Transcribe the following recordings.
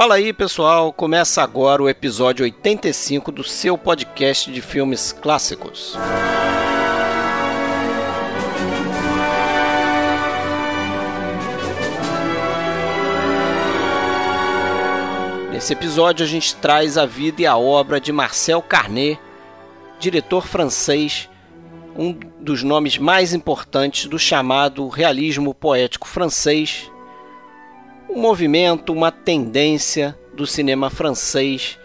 Fala aí, pessoal. Começa agora o episódio 85 do seu podcast de filmes clássicos. Nesse episódio a gente traz a vida e a obra de Marcel Carnet, diretor francês, um dos nomes mais importantes do chamado realismo poético francês, um movimento, uma tendência do cinema francês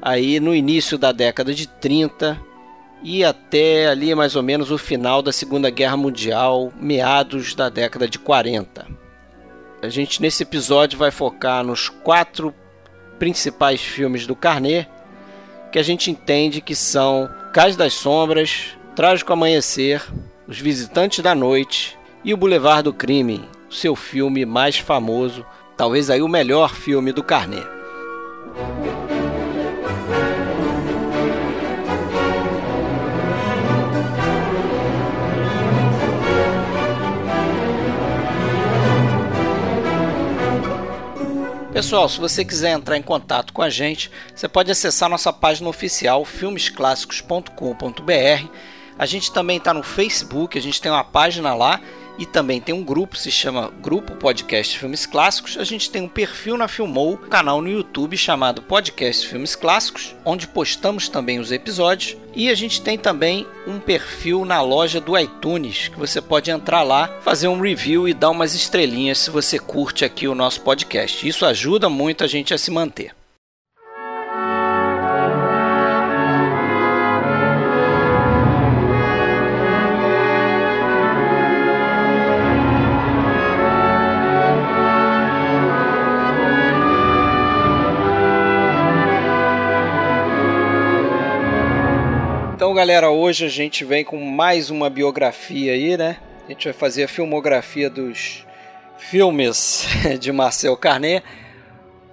aí no início da década de 30 e até ali mais ou menos o final da Segunda Guerra Mundial, meados da década de 40. A gente nesse episódio vai focar nos quatro principais filmes do Carnet, que a gente entende que são Cais das Sombras, Trágico Amanhecer, Os Visitantes da Noite e O Boulevard do Crime, seu filme mais famoso, talvez aí o melhor filme do Carnet. Pessoal, se você quiser entrar em contato com a gente, você pode acessar nossa página oficial filmesclassicos.com.br. A gente também está no Facebook, a gente tem uma página lá e também tem um grupo, se chama Grupo Podcast Filmes Clássicos. A gente tem um perfil na Filmou, um canal no YouTube chamado Podcast Filmes Clássicos, onde postamos também os episódios. E a gente tem também um perfil na loja do iTunes, que você pode entrar lá, fazer um review e dar umas estrelinhas se você curte aqui o nosso podcast. Isso ajuda muito a gente a se manter. Então, galera, hoje a gente vem com mais uma biografia aí, né? A gente vai fazer a filmografia dos filmes de Marcel Carnet.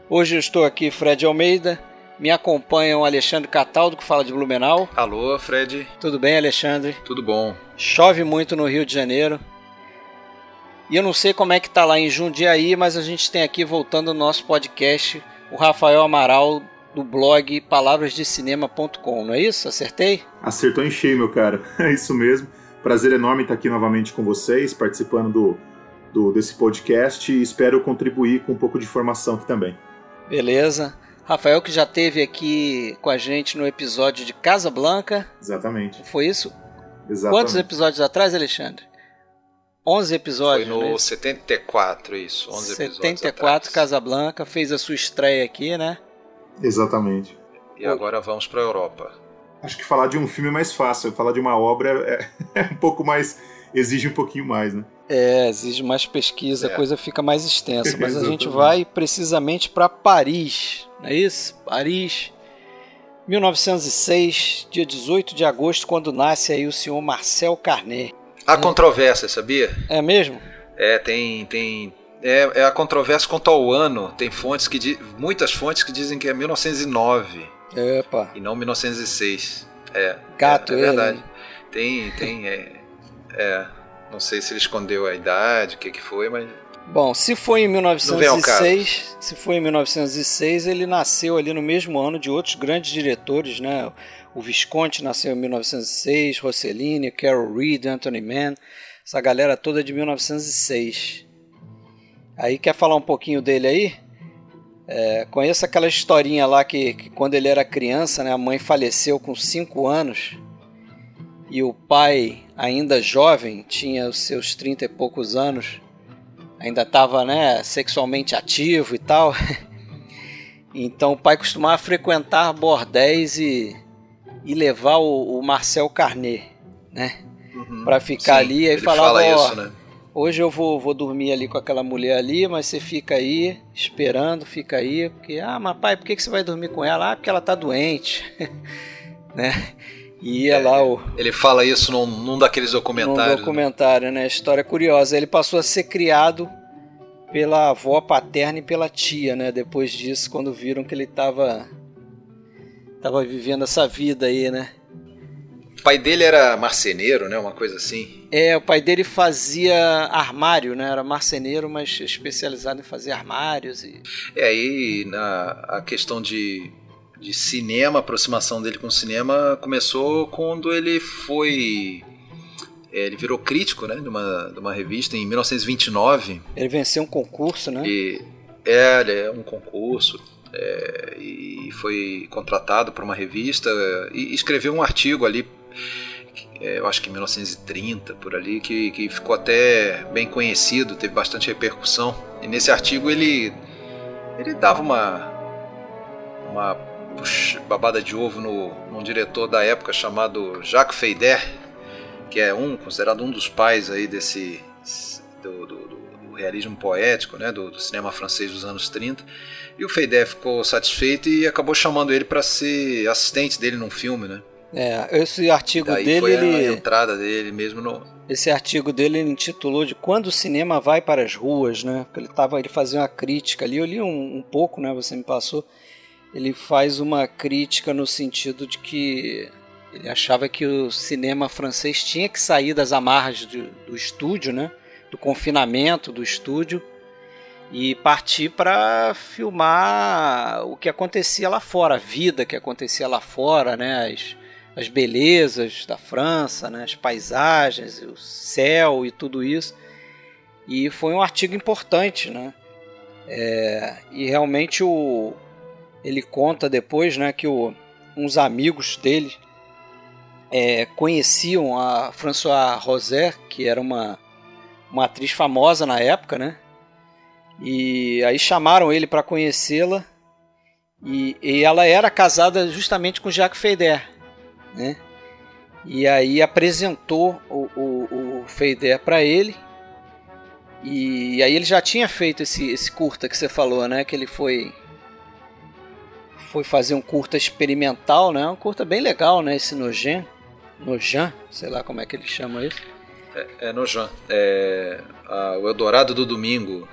Hoje eu estou aqui, Fred Almeida. Me acompanha o Alexandre Cataldo, que fala de Blumenau. Alô, Fred. Tudo bem, Alexandre? Tudo bom. Chove muito no Rio de Janeiro. E eu não sei como é que tá lá em Jundiaí, mas a gente tem aqui, voltando no nosso podcast, o Rafael Amaral, do blog palavrasdecinema.com, não é isso? Acertei? Acertou em cheio, meu cara. É isso mesmo. Prazer enorme estar aqui novamente com vocês, participando do, do desse podcast e espero contribuir com um pouco de informação aqui também. Beleza. Rafael que já teve aqui com a gente no episódio de Casa Blanca. Exatamente. Foi isso? Exatamente. Quantos episódios atrás, Alexandre? 11 episódios. Foi no né? 74, isso. 11 74, Casablanca, fez a sua estreia aqui, né? Exatamente. E agora vamos para a Europa. Acho que falar de um filme é mais fácil, falar de uma obra é, é um pouco mais. exige um pouquinho mais, né? É, exige mais pesquisa, É. a coisa fica mais extensa. Mas a gente vai precisamente para Paris, não é isso? Paris, 1906, dia 18 de agosto, quando nasce aí o senhor Marcel Carnet. Há controvérsia, sabia? É mesmo? É, tem. tem é, é a controvérsia quanto ao ano. Tem fontes que di- muitas fontes que dizem que é 1909 Epa, e não 1906. É, gato é, é ele. verdade. Tem, tem. É, é, não sei se ele escondeu a idade, o que, que foi, mas Bom, se foi em vem ao 1906, se foi em 1906, ele nasceu ali no mesmo ano de outros grandes diretores, né? O Visconti nasceu em 1906, Rossellini, Carol Reed, Anthony Mann, essa galera toda de 1906. Aí quer falar um pouquinho dele aí? É, conheço aquela historinha lá que, que quando ele era criança, né, a mãe faleceu com 5 anos e o pai, ainda jovem, tinha os seus 30 e poucos anos, ainda estava né, sexualmente ativo e tal. Então o pai costumava frequentar bordéis e, e levar o, o Marcel Carnet, né? Uhum. Pra ficar Sim, ali, ele falava, fala isso, né? Hoje eu vou, vou dormir ali com aquela mulher ali, mas você fica aí esperando, fica aí, porque, ah, mas pai, por que, que você vai dormir com ela? Ah, porque ela tá doente, né? E ia É, lá o, Ele fala isso num, num daqueles num documentários. né? documentário, né? História curiosa. Ele passou a ser criado pela avó paterna e pela tia, né? Depois disso, quando viram que ele tava tava vivendo essa vida aí, né? O pai dele era marceneiro, né? Uma coisa assim. É, o pai dele fazia armário, né? Era marceneiro, mas especializado em fazer armários. E... É, aí na, a questão de, de cinema, a aproximação dele com o cinema começou quando ele foi. É, ele virou crítico, né? De uma, de uma revista em 1929. Ele venceu um concurso, né? E, é, é um concurso. É, e foi contratado por uma revista e escreveu um artigo ali é, eu acho que em 1930 por ali, que, que ficou até bem conhecido, teve bastante repercussão. E nesse artigo ele, ele dava uma, uma puxa, babada de ovo no, num diretor da época chamado Jacques Feider, que é um considerado um dos pais aí desse do, do realismo poético, né, do, do, cinema francês dos anos 30. E o Feider ficou satisfeito e acabou chamando ele para ser assistente dele num filme, né? É, esse artigo Daí dele. Foi ele, a entrada dele mesmo no. Esse artigo dele ele intitulou de Quando o Cinema Vai para as Ruas, né? Porque ele, tava, ele fazia uma crítica ali, eu li um, um pouco, né? Você me passou. Ele faz uma crítica no sentido de que ele achava que o cinema francês tinha que sair das amarras do, do estúdio, né? Do confinamento do estúdio e partir para filmar o que acontecia lá fora, a vida que acontecia lá fora, né? As, as belezas da França, né, as paisagens, o céu e tudo isso. E foi um artigo importante, né? É, e realmente o, ele conta depois, né, que o, uns amigos dele é, conheciam a Françoise Roser, que era uma, uma atriz famosa na época, né? E aí chamaram ele para conhecê-la. E, e ela era casada justamente com Jacques Feder, né? E aí apresentou o, o, o Feider para ele. E aí ele já tinha feito esse, esse curta que você falou, né? Que ele foi foi fazer um curta experimental, né? Um curta bem legal, né? Esse Nojan, Nojan, sei lá como é que ele chama isso. É, é Nojan, é a, o Eldorado do Domingo.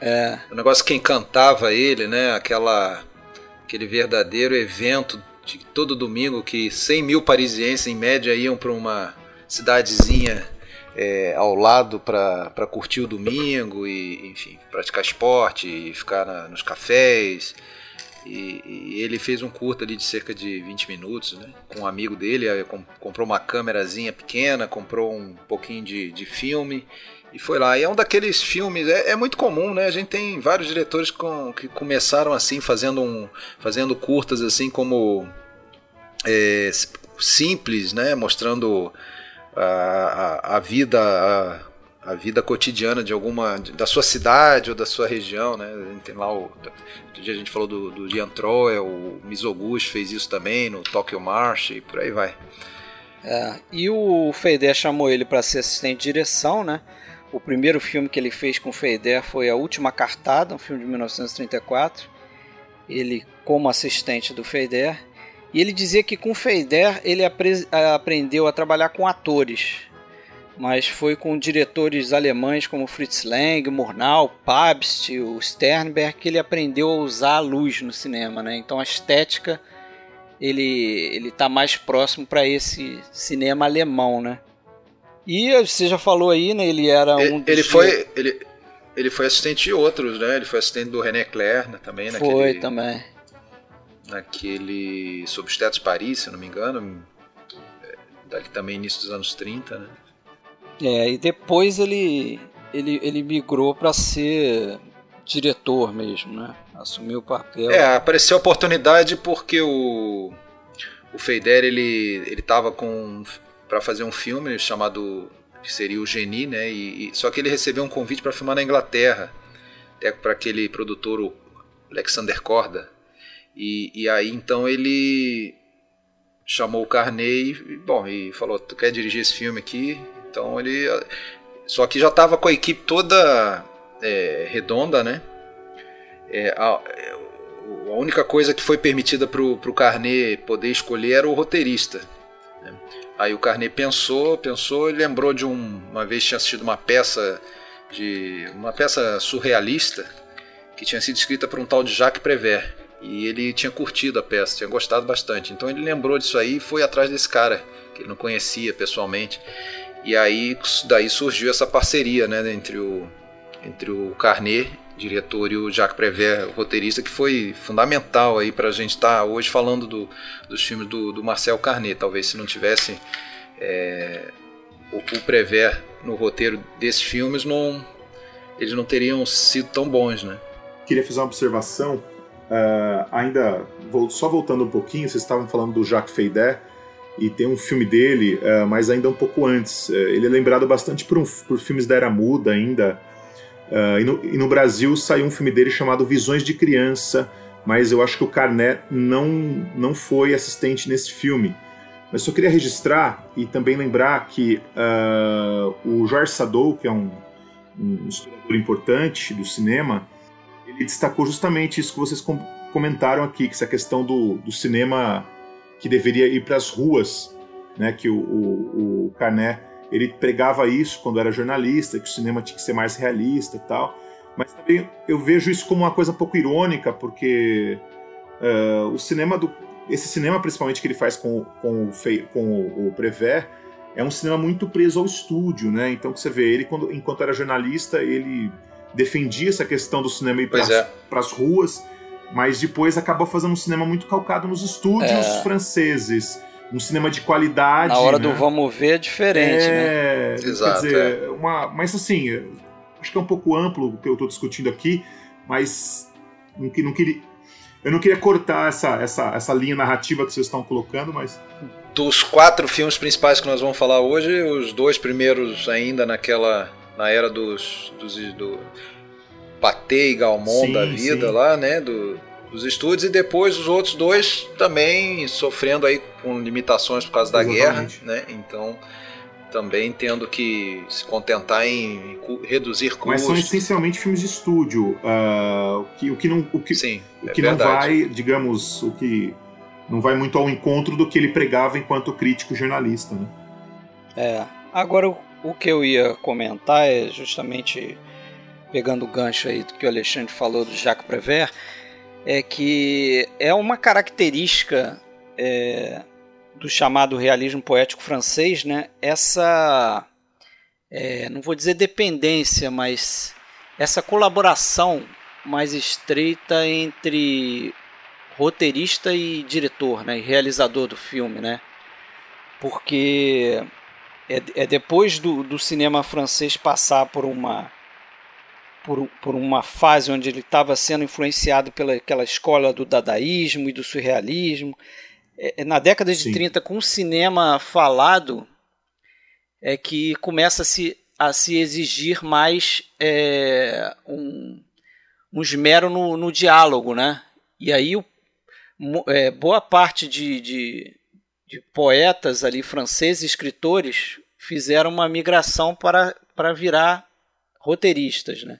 É. O negócio que encantava ele, né? Aquela aquele verdadeiro evento de todo domingo que 100 mil parisienses em média iam para uma cidadezinha é, ao lado para curtir o domingo e, enfim, praticar esporte e ficar na, nos cafés. E, e, ele fez um curto ali de cerca de 20 minutos, né? Com um amigo dele, comprou uma câmerazinha pequena, comprou um pouquinho de, de filme e foi lá. E é um daqueles filmes, é, é, muito comum, né? A gente tem vários diretores com, que começaram assim, fazendo, um, fazendo curtas assim como é, simples, né? Mostrando a, a, a vida. A, a vida cotidiana de alguma da sua cidade ou da sua região, né? Tem lá o outro dia a gente falou do, do Jean Troel, o Mizoguchi fez isso também no Tokyo March e por aí vai. É, e o Feder chamou ele para ser assistente de direção, né? O primeiro filme que ele fez com o Feder foi A Última Cartada, um filme de 1934. Ele como assistente do Feder. E ele dizia que com o Feder ele aprendeu a trabalhar com atores, mas foi com diretores alemães como Fritz Lang, Murnau, Pabst, o Sternberg que ele aprendeu a usar a luz no cinema, né? Então a estética ele ele tá mais próximo para esse cinema alemão, né? E você já falou aí, né? Ele era um ele, ele foi ele, ele foi assistente de outros, né? Ele foi assistente do René Clair né? também naquele Foi também naquele Sob os Tetos de Paris, se não me engano, é, dali também início dos anos 30, né? É, e depois ele ele, ele migrou para ser diretor mesmo, né? Assumiu o papel. É, apareceu a oportunidade porque o o Feider ele ele tava com para fazer um filme chamado que seria o Genie, né? E, e só que ele recebeu um convite para filmar na Inglaterra, até para aquele produtor Alexander Korda, e, e aí então ele chamou o Carney e, bom, e falou: Tu quer dirigir esse filme aqui? Então ele. Só que já estava com a equipe toda é, redonda, né? É, a, a, única coisa que foi permitida para o Carney poder escolher era o roteirista. Né? Aí o Carney pensou, pensou e lembrou de um, uma vez tinha assistido uma peça de uma peça surrealista que tinha sido escrita por um tal de Jacques Prévert. E ele tinha curtido a peça, tinha gostado bastante. Então ele lembrou disso aí e foi atrás desse cara, que ele não conhecia pessoalmente. E aí daí surgiu essa parceria né, entre, o, entre o Carnet, diretor, e o Jacques Prévert, roteirista, que foi fundamental aí para a gente estar tá hoje falando do, dos filmes do, do Marcel Carnet. Talvez se não tivesse é, o, o Prévert no roteiro desses filmes, não, eles não teriam sido tão bons, né? Queria fazer uma observação, uh, ainda só voltando um pouquinho, vocês estavam falando do Jacques Feydet, e tem um filme dele, uh, mas ainda um pouco antes. Uh, ele é lembrado bastante por, um, por filmes da Era Muda ainda. Uh, e, no, e, no, Brasil saiu um filme dele chamado Visões de Criança, mas eu acho que o Carnet não, não foi assistente nesse filme. Mas só queria registrar e também lembrar que o Jorge Sadou, que é um, um historiador importante do cinema, ele destacou justamente isso que vocês com comentaram aqui, que essa questão do, do cinema que deveria ir para as ruas, né? Que o, o, o Carné ele pregava isso quando era jornalista, que o cinema tinha que ser mais realista e tal. Mas também eu vejo isso como uma coisa um pouco irônica, porque uh, o cinema do esse cinema principalmente que ele faz com, com, o, com o, o é um cinema muito preso ao estúdio, né? Então que você vê ele quando, enquanto era jornalista ele defendia essa questão do cinema ir para as é. ruas mas depois acabou fazendo um cinema muito calcado nos estúdios é. franceses. Um cinema de qualidade. Na hora né? do vamos ver é diferente, é, né? Exato, quer dizer, é. uma, mas assim, acho que é um pouco amplo o que eu estou discutindo aqui, mas não, não queria, eu não queria cortar essa, essa, essa linha narrativa que vocês estão colocando, mas. Dos quatro filmes principais que nós vamos falar hoje, os dois primeiros ainda naquela. na era dos. dos do, Patê e Galmon sim, da vida sim. lá, né? Do, dos estúdios, e depois os outros dois também sofrendo aí com limitações por causa da Exatamente. guerra, né? Então também tendo que se contentar em reduzir custos. Mas são essencialmente filmes de estúdio. Uh, que, o que não, o que, Sim, o é que não vai, digamos, o que não vai muito ao encontro do que ele pregava enquanto crítico jornalista, né? É. Agora o, o que eu ia comentar é justamente pegando o gancho aí do que o Alexandre falou do Jacques Prévert, é que é uma característica é, do chamado realismo poético francês, né? Essa, é, não vou dizer dependência, mas essa colaboração mais estreita entre roteirista e diretor, né? E realizador do filme, né? Porque é, é depois do, do cinema francês passar por uma por, por uma fase onde ele estava sendo influenciado pelaquela escola do dadaísmo e do surrealismo. É, é na década de Sim. 30, com o cinema falado, é que começa a se, a se exigir mais é, um, um esmero no, no diálogo, né? E aí o, é, boa parte de, de, de, poetas ali franceses, escritores, fizeram uma migração para, para virar roteiristas, né?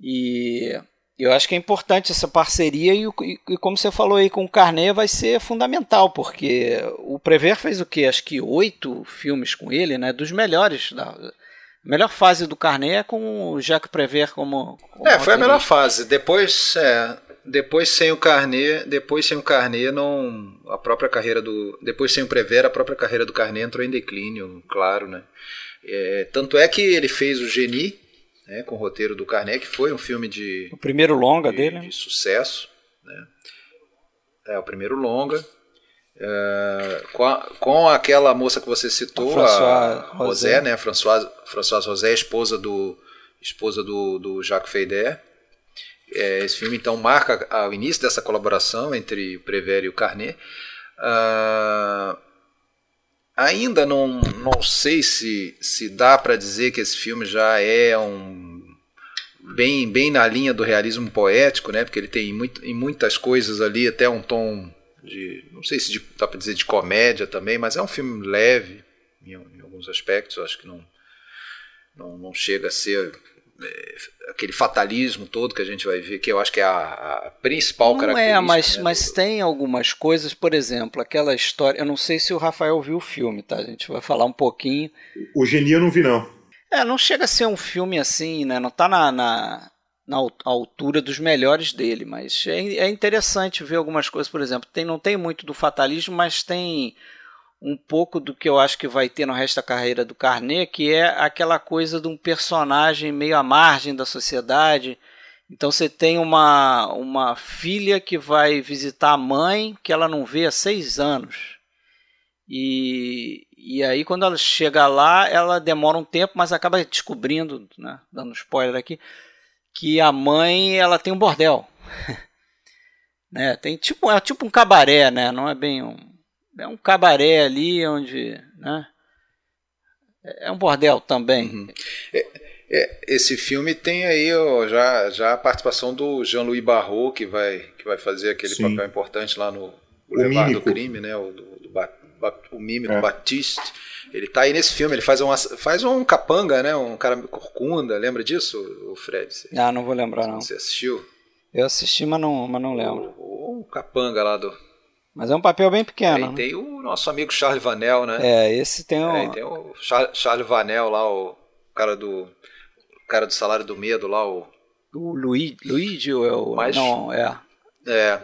E eu acho que é importante essa parceria e, e, e, como você falou aí com o Carnet vai ser fundamental, porque o Prever fez o que? Acho que oito filmes com ele, né? Dos melhores. Da, a melhor fase do Carnet é com o Jacques Prever como, como É, foi a melhor fase. Depois, é, depois sem o Carnet, depois sem o Carnet não a própria carreira do depois sem o Prever, a própria carreira do Carnet entrou em declínio, claro, né? É, tanto é que ele fez o Genie né, com o roteiro do Karnek, foi um filme de. O primeiro longa de, dele. De sucesso. Né? É, o primeiro longa. É, com, a, com, aquela moça que você citou, a, a Rosé, né? Françoise, Françoise Rosé, esposa do, esposa do, do Jacques Feydet. É, esse filme então marca o início dessa colaboração entre o Prévert e o Carnet. Uh, Ainda não, não sei se, se dá para dizer que esse filme já é um bem, bem na linha do realismo poético, né? Porque ele tem muito, em muitas coisas ali até um tom de, não sei se de, dá para dizer de comédia também, mas é um filme leve em, em alguns aspectos. Acho que não, não, não chega a ser aquele fatalismo todo que a gente vai ver, que eu acho que é a, a principal não é, característica. É, mas, né, mas do... tem algumas coisas, por exemplo, aquela história. Eu não sei se o Rafael viu o filme, tá? A gente vai falar um pouquinho. O Geni eu não vi, não. É, não chega a ser um filme assim, né? Não tá na, na, na altura dos melhores dele, mas é, é interessante ver algumas coisas, por exemplo. Tem, não tem muito do fatalismo, mas tem um pouco do que eu acho que vai ter no resto da carreira do Carnet, que é aquela coisa de um personagem meio à margem da sociedade. Então você tem uma, uma filha que vai visitar a mãe que ela não vê há seis anos. E, e aí quando ela chega lá, ela demora um tempo, mas acaba descobrindo, né, dando spoiler aqui, que a mãe ela tem um bordel. né? Tem tipo, é tipo um cabaré, né? Não é bem um é um cabaré ali onde, né? É um bordel também. Uhum. É, é, esse filme tem aí ó, já, já a participação do Jean-Louis Barrault, que vai, que vai fazer aquele Sim. papel importante lá no Boulevard do Crime, né? O, do, do, o mímico é. Batiste. Ele tá aí nesse filme, ele faz, uma, faz um capanga, né? Um cara corcunda, lembra disso, o Fred? Você, ah, não vou lembrar, não. Você assistiu? Eu assisti, mas não, mas não lembro. O, o capanga lá do, mas é um papel bem pequeno. Aí tem o nosso amigo Charles Vanel, né? É, esse tem o. É, tem o Charles Vanel lá, o cara do. O cara do salário do medo lá, o. O Luigi, Luigi ou é o. Mas, não, é. É.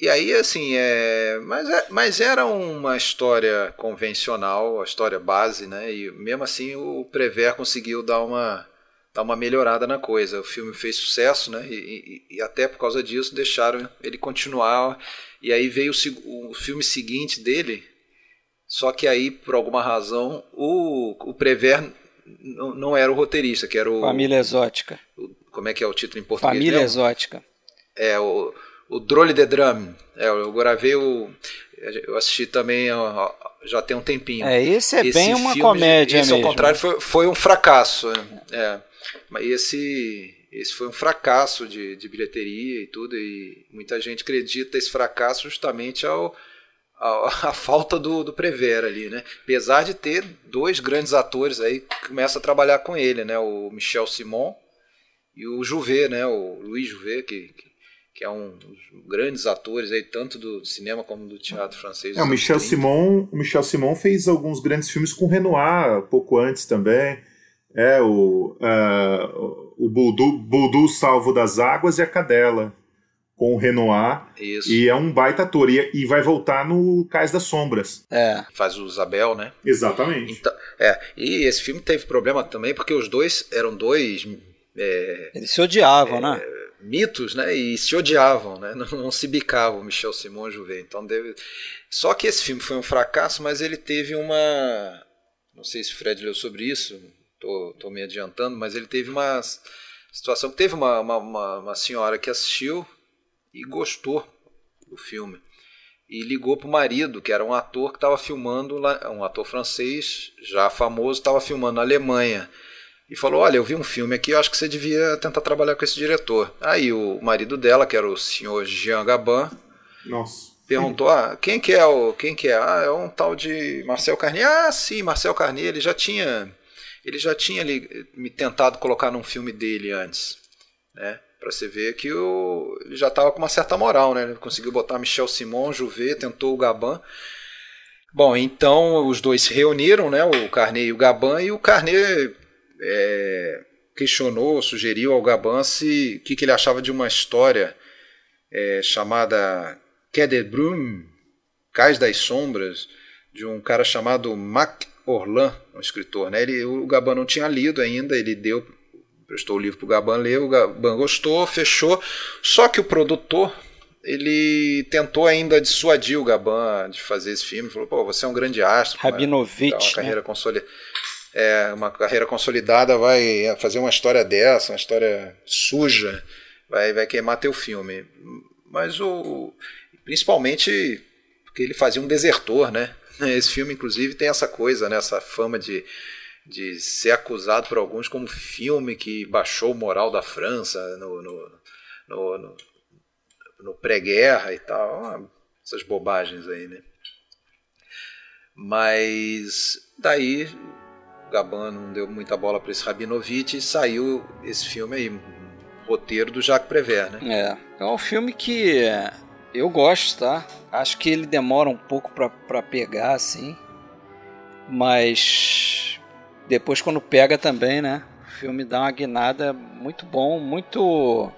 E aí, assim, é, mas, é, mas era uma história convencional, a história base, né? E mesmo assim o Prever conseguiu dar uma, dar uma melhorada na coisa. O filme fez sucesso, né? E, e, e até por causa disso deixaram ele continuar e aí veio o, o filme seguinte dele, só que aí, por alguma razão, o, o Prever não, não era o roteirista, que era o. Família Exótica. O, como é que é o título em português? Família? Exótica. É, o, o Drole de Drum. É, eu gravei o. Eu assisti também já tem um tempinho. É, esse é esse bem uma comédia esse, mesmo. ao contrário, foi, foi um fracasso. É. Mas esse esse foi um fracasso de, de bilheteria e tudo, e muita gente acredita esse fracasso justamente ao, ao a falta do, do Prever ali, né? Apesar de ter dois grandes atores aí que começam a trabalhar com ele, né? O Michel Simon e o Jouvet, né? O Louis Jouvet, que, que que é um dos grandes atores aí, tanto do cinema como do teatro francês. É, o Michel Simon, o Michel Simon fez alguns grandes filmes com Renoir, pouco antes também. É, o, uh, o Buldu, Buldu Salvo das Águas e a Cadela, com o Renoir. Isso. E é um baita ator. E, e vai voltar no Cais das Sombras. É. Faz o Isabel, né? Exatamente. Então, é, e esse filme teve problema também porque os dois eram dois. É, Eles se odiavam, é, né? Mitos, né? E se odiavam, né? Não, não se bicavam, Michel Simon e Juvet. Então deve... Só que esse filme foi um fracasso, mas ele teve uma. Não sei se o Fred leu sobre isso, tô, tô me adiantando, mas ele teve uma situação que teve uma, uma, uma senhora que assistiu e gostou do filme. E ligou para o marido, que era um ator que estava filmando, um ator francês, já famoso, estava filmando na Alemanha. E falou: Olha, eu vi um filme aqui, eu acho que você devia tentar trabalhar com esse diretor. Aí o marido dela, que era o senhor Jean Gabin, Nossa. perguntou: ah, quem que é o. Quem que é? Ah, é um tal de Marcel Carnier. Ah, sim, Marcel Carnier, ele já tinha ele já tinha ali, me tentado colocar num filme dele antes, né? Para você ver que o, ele já estava com uma certa moral, né? Ele conseguiu botar Michel Simon, Juvet, tentou o Gabin. Bom, então os dois se reuniram, né? O Carnet e o Gabin, e o Carnet é, questionou, sugeriu ao Gabin se o que, que, ele achava de uma história é, chamada Brume, Cais das Sombras, de um cara chamado Mac Orlan, um escritor, né? Ele, o Gaban não tinha lido ainda, ele deu, prestou o livro para o Gaban ler, o Gaban gostou, fechou. Só que o produtor ele tentou ainda dissuadir o Gaban de fazer esse filme, falou: "Pô, você é um grande astro, Rabinovich, uma, uma carreira né? consolidada, é, uma carreira consolidada vai fazer uma história dessa, uma história suja, vai vai queimar teu filme". Mas o principalmente porque ele fazia um desertor, né? Esse filme, inclusive, tem essa coisa, né? essa fama de, de ser acusado por alguns como filme que baixou o moral da França no, no, no, no, no pré-guerra e tal. Essas bobagens aí, né? Mas daí o Gaban não deu muita bola para esse Rabinovich e saiu esse filme aí, roteiro do Jacques Prévert, né? É, é um filme que eu gosto, tá? Acho que ele demora um pouco para pegar, assim. Mas depois quando pega também, né? O filme dá uma guinada muito bom, muito.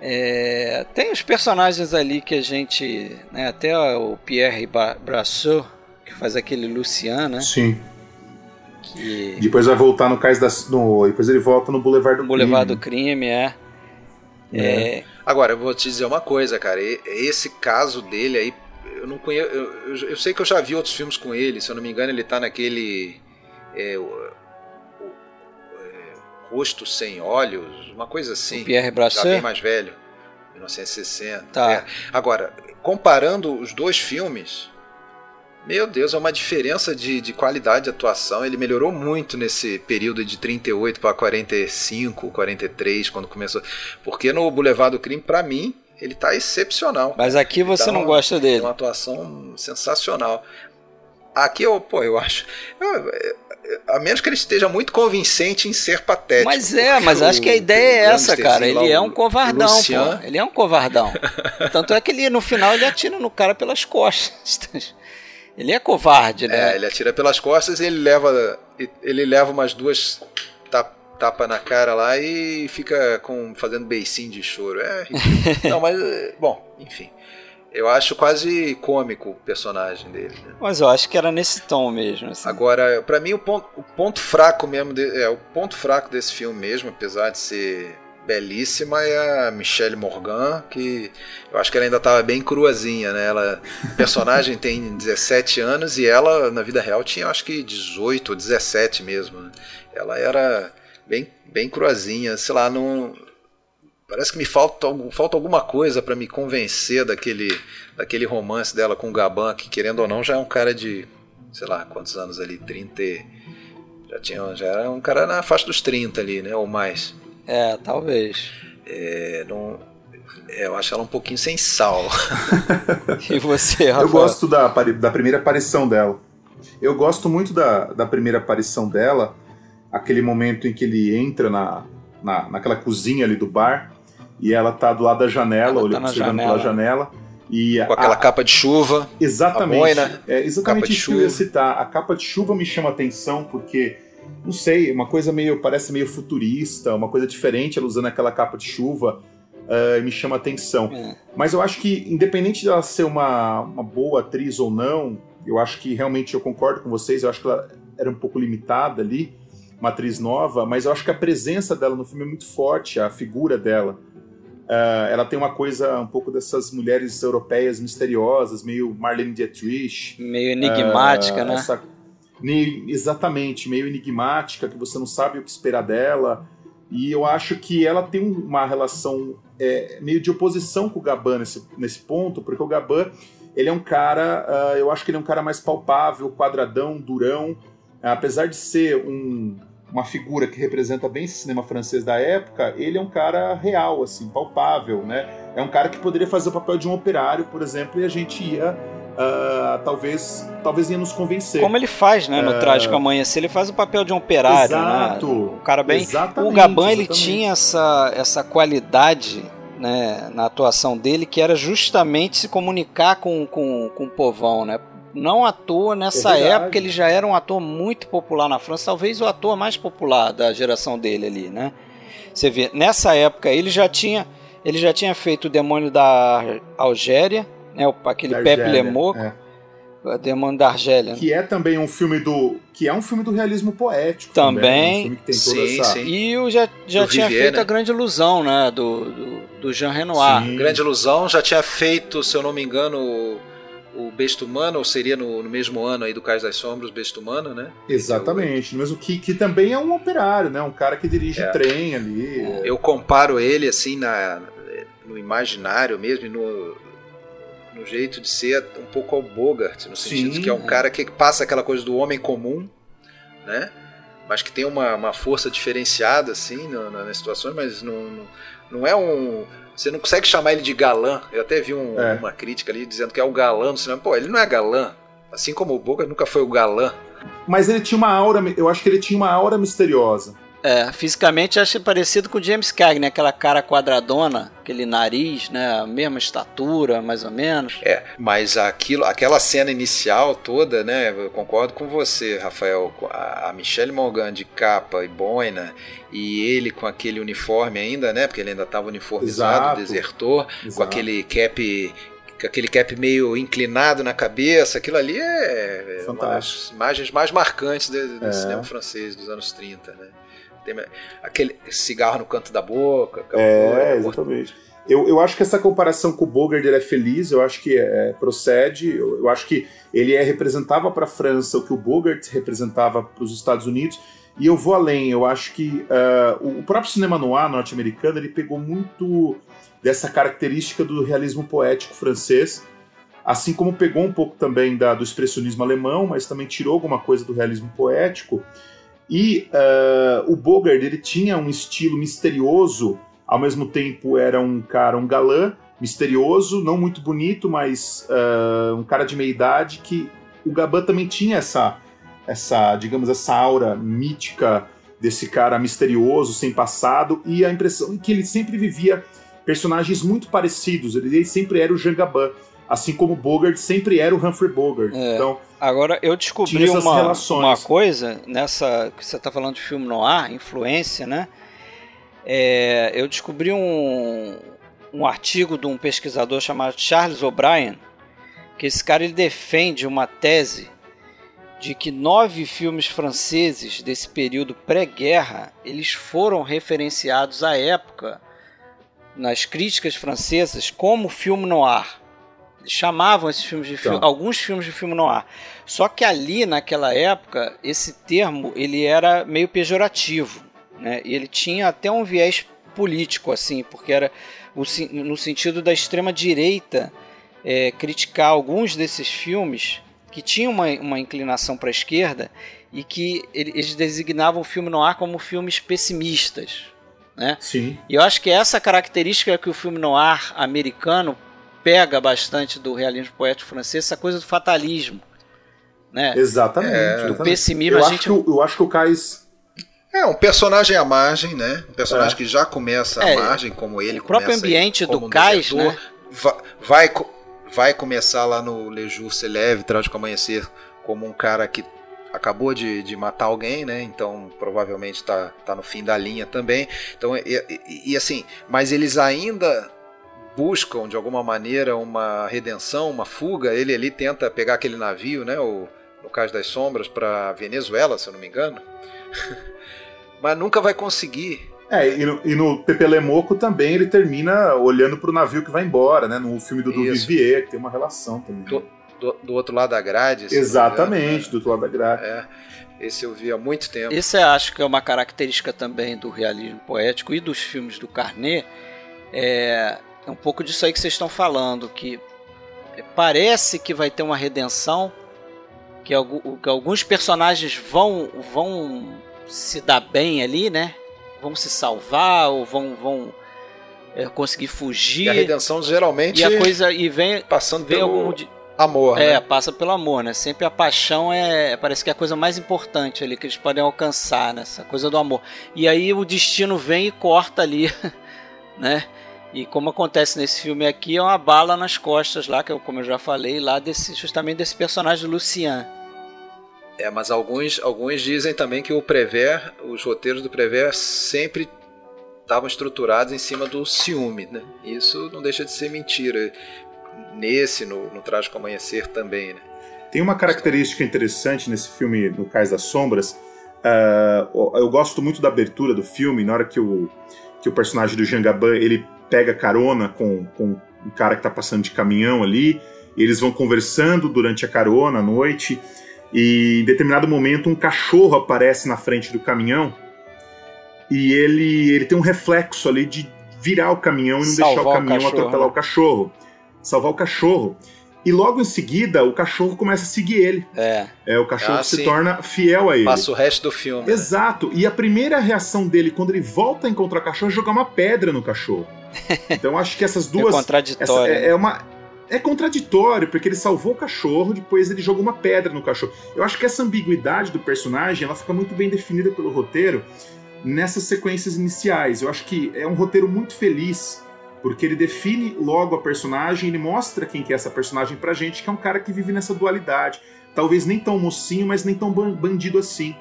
É, tem os personagens ali que a gente. Né, até o Pierre Brasseur, que faz aquele Lucian, né? Sim. Que... Depois vai voltar no cais da. No, depois ele volta no Boulevard do Boulevard Crime. do Crime, é. É. é. Agora, eu vou te dizer uma coisa, cara. Esse caso dele aí, eu não conheço. Eu, eu, eu, sei que eu já vi outros filmes com ele. Se eu não me engano, ele tá naquele. É, o, o, é, Rosto Sem Olhos, uma coisa assim. O Pierre Brasseur? Já bem mais velho. 1960. Tá. É. Agora, comparando os dois filmes, meu Deus, é uma diferença de, de qualidade de atuação. Ele melhorou muito nesse período de 38 para 45, 43, quando começou. Porque no Boulevard do Crime, para mim, ele tá excepcional. Mas aqui você tá não uma, gosta dele. Uma atuação sensacional. Aqui eu, pô, eu acho. Eu, a menos que ele esteja muito convincente em ser patético. Mas é, mas acho que a ideia é essa, cara. Ele é um covardão, Lucian... pô. Ele é um covardão. Tanto é que ele, no final ele atira no cara pelas costas. Ele é covarde, né? É, ele atira pelas costas e ele leva, ele leva umas duas tapa na cara lá e fica com fazendo beicinho de choro. É, não, mas bom, enfim. Eu acho quase cômico o personagem dele. Né? Mas eu acho que era nesse tom mesmo. Assim. Agora, para mim o ponto, o ponto fraco mesmo, de, é o ponto fraco desse filme mesmo, apesar de ser belíssima é a Michelle Morgan, que eu acho que ela ainda estava bem cruazinha, né? Ela, o personagem tem 17 anos e ela, na vida real, tinha acho que 18 ou 17 mesmo. Né? Ela era bem, bem cruazinha, sei lá, não. Parece que me falta, falta alguma coisa para me convencer daquele, daquele romance dela com o Gaban, que querendo ou não já é um cara de, sei lá, quantos anos ali? 30. Já, tinha, já era um cara na faixa dos 30 ali, né? Ou mais. É, talvez. É, não, é, eu acho ela um pouquinho sem sal. e você, Rafa? Eu gosto da, da primeira aparição dela. Eu gosto muito da, da primeira aparição dela, aquele momento em que ele entra na, na, naquela cozinha ali do bar e ela tá do lado da janela, ela olhando, tá observando janela. pela janela. E Com aquela a, capa de chuva. Exatamente. Boina, é exatamente isso que eu ia citar. A capa de chuva me chama atenção porque não sei, uma coisa meio, parece meio futurista, uma coisa diferente, ela usando aquela capa de chuva, uh, me chama atenção. É. Mas eu acho que, independente dela ser uma, uma boa atriz ou não, eu acho que realmente eu concordo com vocês, eu acho que ela era um pouco limitada ali, uma atriz nova, mas eu acho que a presença dela no filme é muito forte, a figura dela. Uh, ela tem uma coisa um pouco dessas mulheres europeias misteriosas, meio Marlene Dietrich. Meio enigmática, uh, né? Essa, exatamente, meio enigmática, que você não sabe o que esperar dela. E eu acho que ela tem uma relação é, meio de oposição com o Gaban nesse, nesse ponto, porque o Gaban ele é um cara, uh, eu acho que ele é um cara mais palpável, quadradão, durão, apesar de ser um, uma figura que representa bem esse cinema francês da época, ele é um cara real, assim, palpável, né? É um cara que poderia fazer o papel de um operário, por exemplo, e a gente ia uh, talvez talvez ia nos convencer. Como ele faz, né, no uh, Trágico Amanhecer, ele faz o papel de um operário, né? exato, né? O cara bem. O Gaban ele tinha essa, essa qualidade né, na atuação dele que era justamente se comunicar com, com, com o povão, né? Não à toa, nessa é época ele já era um ator muito popular na França, talvez o ator mais popular da geração dele ali, né? Você vê, nessa época ele já tinha ele já tinha feito o Demônio da Algéria, né, aquele Pepe Lemor, é. Demônio da Argélia. Né? Que é também um filme do. Que é um filme do realismo poético. Também. também um sim, essa... sim. E o já, já tinha feito né? a Grande Ilusão, né? Do, do, do Jean Renoir. Sim. Grande Ilusão já tinha feito, se eu não me engano, o, o Besta Humano, ou seria no, no, mesmo ano aí do Cais das Sombras, o Besta Humano, né? Exatamente. Eu... Mesmo que, que também é um operário, né? Um cara que dirige é. trem ali. Eu comparo ele, assim, na, no imaginário mesmo, no no jeito de ser um pouco ao Bogart, no sentido Sim, que é um cara que passa aquela coisa do homem comum, né? Mas que tem uma, uma força diferenciada, assim, no, no, nas situações, mas não, não é um. Você não consegue chamar ele de galã. Eu até vi um, é. uma crítica ali dizendo que é o galã do cinema. Pô, ele não é galã. Assim como o Bogart nunca foi o galã. Mas ele tinha uma aura, eu acho que ele tinha uma aura misteriosa. É, fisicamente acho parecido com o James Cagney, né? aquela cara quadradona, aquele nariz, né? A mesma estatura, mais ou menos. É, mas aquilo, aquela cena inicial toda, né? Eu concordo com você, Rafael. A, a Michelle Morgan de capa e boina e ele com aquele uniforme ainda, né? Porque ele ainda estava uniformizado, Exato. desertor, Exato. com aquele cap aquele cap meio inclinado na cabeça, aquilo ali é, é uma das imagens mais marcantes do, do é. cinema francês dos anos 30, né? Tem aquele cigarro no canto da boca. É, exatamente. Eu, eu acho que essa comparação com o Bogart é feliz, eu acho que é, procede, eu, eu, acho que ele é, representava para a França o que o Bogart representava para os Estados Unidos, e eu vou além, eu acho que uh, o próprio cinema noir norte-americano ele pegou muito dessa característica do realismo poético francês, assim como pegou um pouco também da, do expressionismo alemão, mas também tirou alguma coisa do realismo poético, e uh, o Bogart ele tinha um estilo misterioso, ao mesmo tempo era um cara, um galã, misterioso, não muito bonito, mas uh, um cara de meia idade que o Gabin também tinha essa, essa, digamos, essa aura mítica desse cara misterioso, sem passado, e a impressão é que ele sempre vivia personagens muito parecidos, ele sempre era o Jean Gabin, assim como Bogart sempre era o Humphrey Bogart. É. Então, Agora, eu descobri uma, uma coisa nessa que você está falando de filme no ar, influência, né? É, eu descobri um, um artigo de um pesquisador chamado Charles O'Brien, que esse cara ele defende uma tese de que nove filmes franceses desse período pré-guerra eles foram referenciados à época nas críticas francesas como filme noir. Chamavam esses filmes de filme, então. alguns filmes de filme no ar. Só que ali naquela época esse termo ele era meio pejorativo, né? E ele tinha até um viés político assim, porque era no sentido da extrema direita é, criticar alguns desses filmes que tinham uma, uma inclinação para a esquerda e que eles designavam o filme no ar como filmes pessimistas, né? Sim. E eu acho que essa característica que o filme no ar americano pega bastante do realismo poético francês, essa coisa do fatalismo. Né? Exatamente. É, do pessimismo. Eu, a acho gente... que, eu acho que o Cais. É, um personagem à margem, né? Um personagem é. que já começa à é, margem, como ele O próprio ambiente do um Cais, né? Vai, vai, vai, começar lá no Le Jour se leve, Trágico Amanhecer, como um cara que acabou de, de matar alguém, né? Então provavelmente está tá no fim da linha também. Então, e, e, e assim, mas eles ainda buscam de alguma maneira uma redenção, uma fuga. Ele ali tenta pegar aquele navio, né, o, no caso das sombras, para Venezuela, se eu não me engano. Mas nunca vai conseguir. É, e no, e no Pepe Lemoco também ele termina olhando para o navio que vai embora, né? No filme do Duvivier, que tem uma relação também. Do, do, do, outro lado da grade. Exatamente, engano, né? do outro lado da grade. É, esse eu vi há muito tempo. Esse eu acho que é uma característica também do realismo poético e dos filmes do Carnet. É, é um pouco disso aí que vocês estão falando, que parece que vai ter uma redenção, que, alguns personagens vão, vão se dar bem ali, né? Vão se salvar ou vão, vão é, conseguir fugir. E a redenção geralmente e a coisa e vem passando vem pelo algum, amor, é, né? passa pelo amor, né? Sempre a paixão é parece que é a coisa mais importante ali que eles podem alcançar, né? Essa coisa do amor. E aí o destino vem e corta ali, né? E como acontece nesse filme aqui, é uma bala nas costas lá, que eu, como eu já falei, lá desse, justamente desse personagem Lucian. É, mas alguns, alguns dizem também que o Prever, os roteiros do Prever sempre estavam estruturados em cima do ciúme, né? Isso não deixa de ser mentira. Nesse, no, no Trágico Amanhecer também, né? Tem uma característica interessante nesse filme, no Cais das Sombras. Uh, eu gosto muito da abertura do filme, na hora que o, que o personagem do Jean Gabin, ele pega carona com, com um cara que tá passando de caminhão ali, eles vão conversando durante a carona à noite, e em determinado momento um cachorro aparece na frente do caminhão e ele, ele tem um reflexo ali de virar o caminhão e não Salvar deixar o caminhão o atropelar o cachorro. Salvar o cachorro. E logo em seguida, o cachorro começa a seguir ele. É. é o cachorro ah, se sim. torna fiel a ele. Passa o resto do filme. Né? Exato. Né? E a primeira reação dele quando ele volta a encontrar o cachorro é jogar uma pedra no cachorro. Então acho que essas duas. É contraditório. Essa, é, é, uma. É contraditório, porque ele salvou o cachorro, depois ele jogou uma pedra no cachorro. Eu acho que essa ambiguidade do personagem ela fica muito bem definida pelo roteiro, nessas sequências iniciais. Eu acho que é um roteiro muito feliz, porque ele define logo a personagem, ele mostra quem que é essa personagem pra gente, que é um cara que vive nessa dualidade. Talvez nem tão mocinho, mas nem tão bandido assim.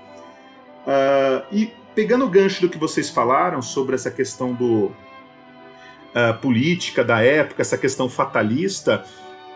Uh, e pegando o gancho do que vocês falaram sobre essa questão do uh, política da época, essa questão fatalista,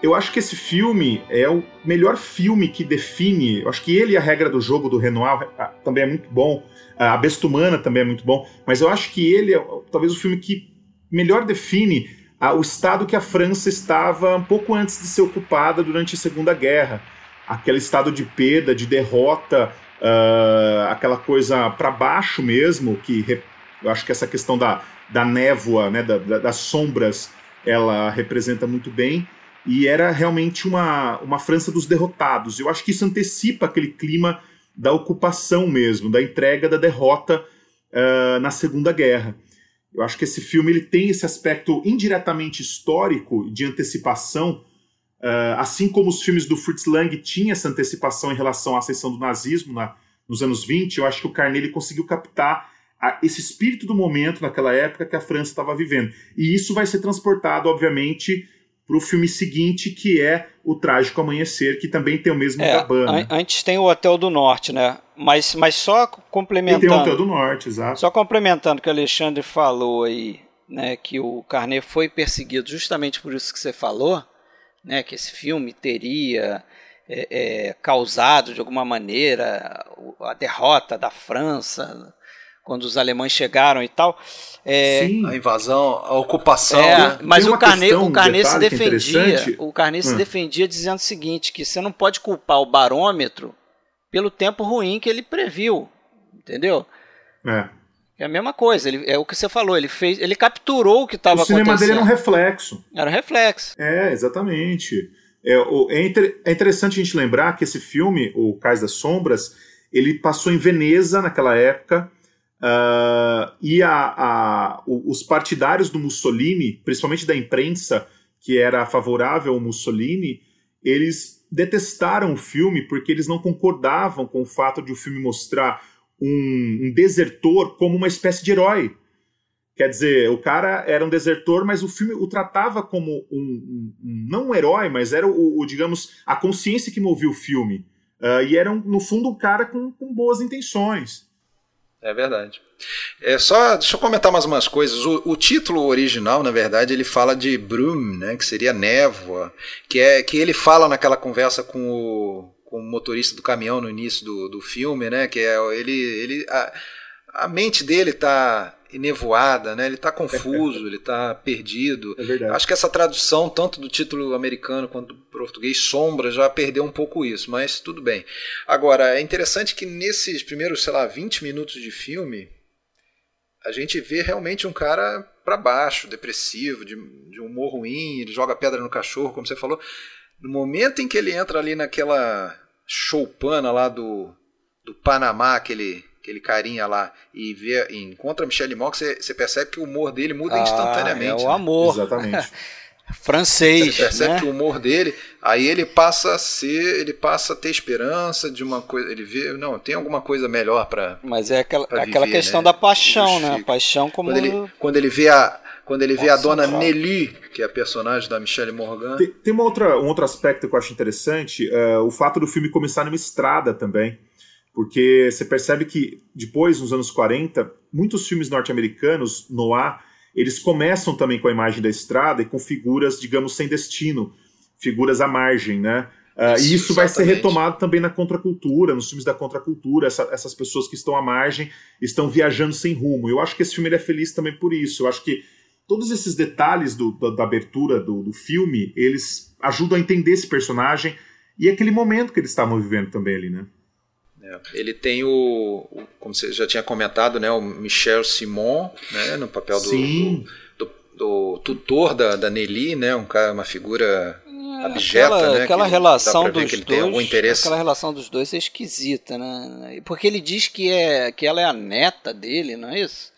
eu acho que esse filme é o melhor filme que define. Eu acho que ele e a regra do jogo do Renoir ah, também é muito bom. A Besta Humana também é muito bom. Mas eu acho que ele é talvez o filme que melhor define o estado que a França estava um pouco antes de ser ocupada durante a Segunda Guerra. Aquele estado de perda, de derrota, uh, aquela coisa para baixo mesmo, que eu acho que essa questão da, da névoa, né, da, da, das sombras, ela representa muito bem e era realmente uma, uma França dos derrotados. Eu acho que isso antecipa aquele clima da ocupação mesmo, da entrega da derrota uh, na Segunda Guerra. Eu acho que esse filme ele tem esse aspecto indiretamente histórico de antecipação, uh, assim como os filmes do Fritz Lang tinham essa antecipação em relação à ascensão do nazismo na, nos anos 20. Eu acho que o Carnelli conseguiu captar a, esse espírito do momento naquela época que a França estava vivendo. E isso vai ser transportado, obviamente, para o filme seguinte, que é O Trágico Amanhecer, que também tem o mesmo é, cabana. An antes tem o Hotel do Norte, né? Mas, mas só complementando. E tem o Hotel do Norte, exato. Só complementando o que o Alexandre falou aí, né? Que o Carnet foi perseguido justamente por isso que você falou, né? Que esse filme teria. É, é, causado de alguma maneira a derrota da França quando os alemães chegaram e tal. É, Sim. A invasão, a ocupação. É, né? Mas o Carnet, o Carnet se defendia, o Carnet hum. se defendia dizendo o seguinte, que você não pode culpar o barômetro pelo tempo ruim que ele previu, entendeu? É. É a mesma coisa, ele, é o que você falou, ele fez, ele capturou o que estava acontecendo. O cinema dele era um reflexo. Era um reflexo. É, exatamente. É, o, é, inter, é interessante a gente lembrar que esse filme, O Cais das Sombras, ele passou em Veneza naquela época, Uh, e a, a, os partidários do Mussolini, principalmente da imprensa que era favorável ao Mussolini, eles detestaram o filme porque eles não concordavam com o fato de o filme mostrar um, um desertor como uma espécie de herói. Quer dizer, o cara era um desertor, mas o filme o tratava como um, um, um não um herói, mas era o, o, digamos a consciência que movia o filme. Uh, e era no fundo um cara com, com boas intenções. É verdade. É só, deixa eu comentar mais umas coisas. O, o, título original, na verdade, ele fala de Broom, né, que seria névoa, que é que ele fala naquela conversa com o, com o motorista do caminhão no início do, do filme, né, que é ele, ele a, a mente dele está nevoada, né? Ele está confuso, ele está perdido. É Acho que essa tradução, tanto do título americano quanto do português, sombra, já perdeu um pouco isso, mas tudo bem. Agora, é interessante que nesses primeiros, sei lá, 20 minutos de filme, a gente vê realmente um cara para baixo, depressivo, de, de humor ruim, ele joga pedra no cachorro, como você falou. No momento em que ele entra ali naquela choupana lá do, do Panamá, aquele aquele carinha lá e vê, e encontra Michelle Mock, você, você percebe que o humor dele muda ah, instantaneamente. É o né? amor. Exatamente. Francês. Você percebe né? que o humor dele, aí ele passa a ser, ele passa a ter esperança de uma coisa, ele vê, não, tem alguma coisa melhor para Mas é aquela, viver, aquela questão né? da paixão, né? paixão como quando ele, quando ele vê a quando ele vê Nossa, a dona Nelly, que é a personagem da Michelle Morgan. Tem, tem uma outra, um outro aspecto que eu acho interessante, uh, o fato do filme começar numa estrada também. Porque você percebe que depois, nos anos 40, muitos filmes norte-americanos, noir, eles começam também com a imagem da estrada e com figuras, digamos, sem destino, figuras à margem, né? Uh, isso, e isso vai ser retomado também na contracultura, nos filmes da contracultura, essa, essas pessoas que estão à margem estão viajando sem rumo. Eu acho que esse filme é feliz também por isso. Eu acho que todos esses detalhes do, da, da, abertura do, do filme, eles ajudam a entender esse personagem e aquele momento que eles estavam vivendo também ali, né? É, ele tem o, o, como você já tinha comentado, né, o Michel Simon, né, no papel do, do, do, do, tutor da, da Nelly, né, um cara, uma figura é, abjeta, aquela, né, aquela relação dos dois, aquela relação dos dois é esquisita, né? Porque ele diz que é que ela é a neta dele, não é isso?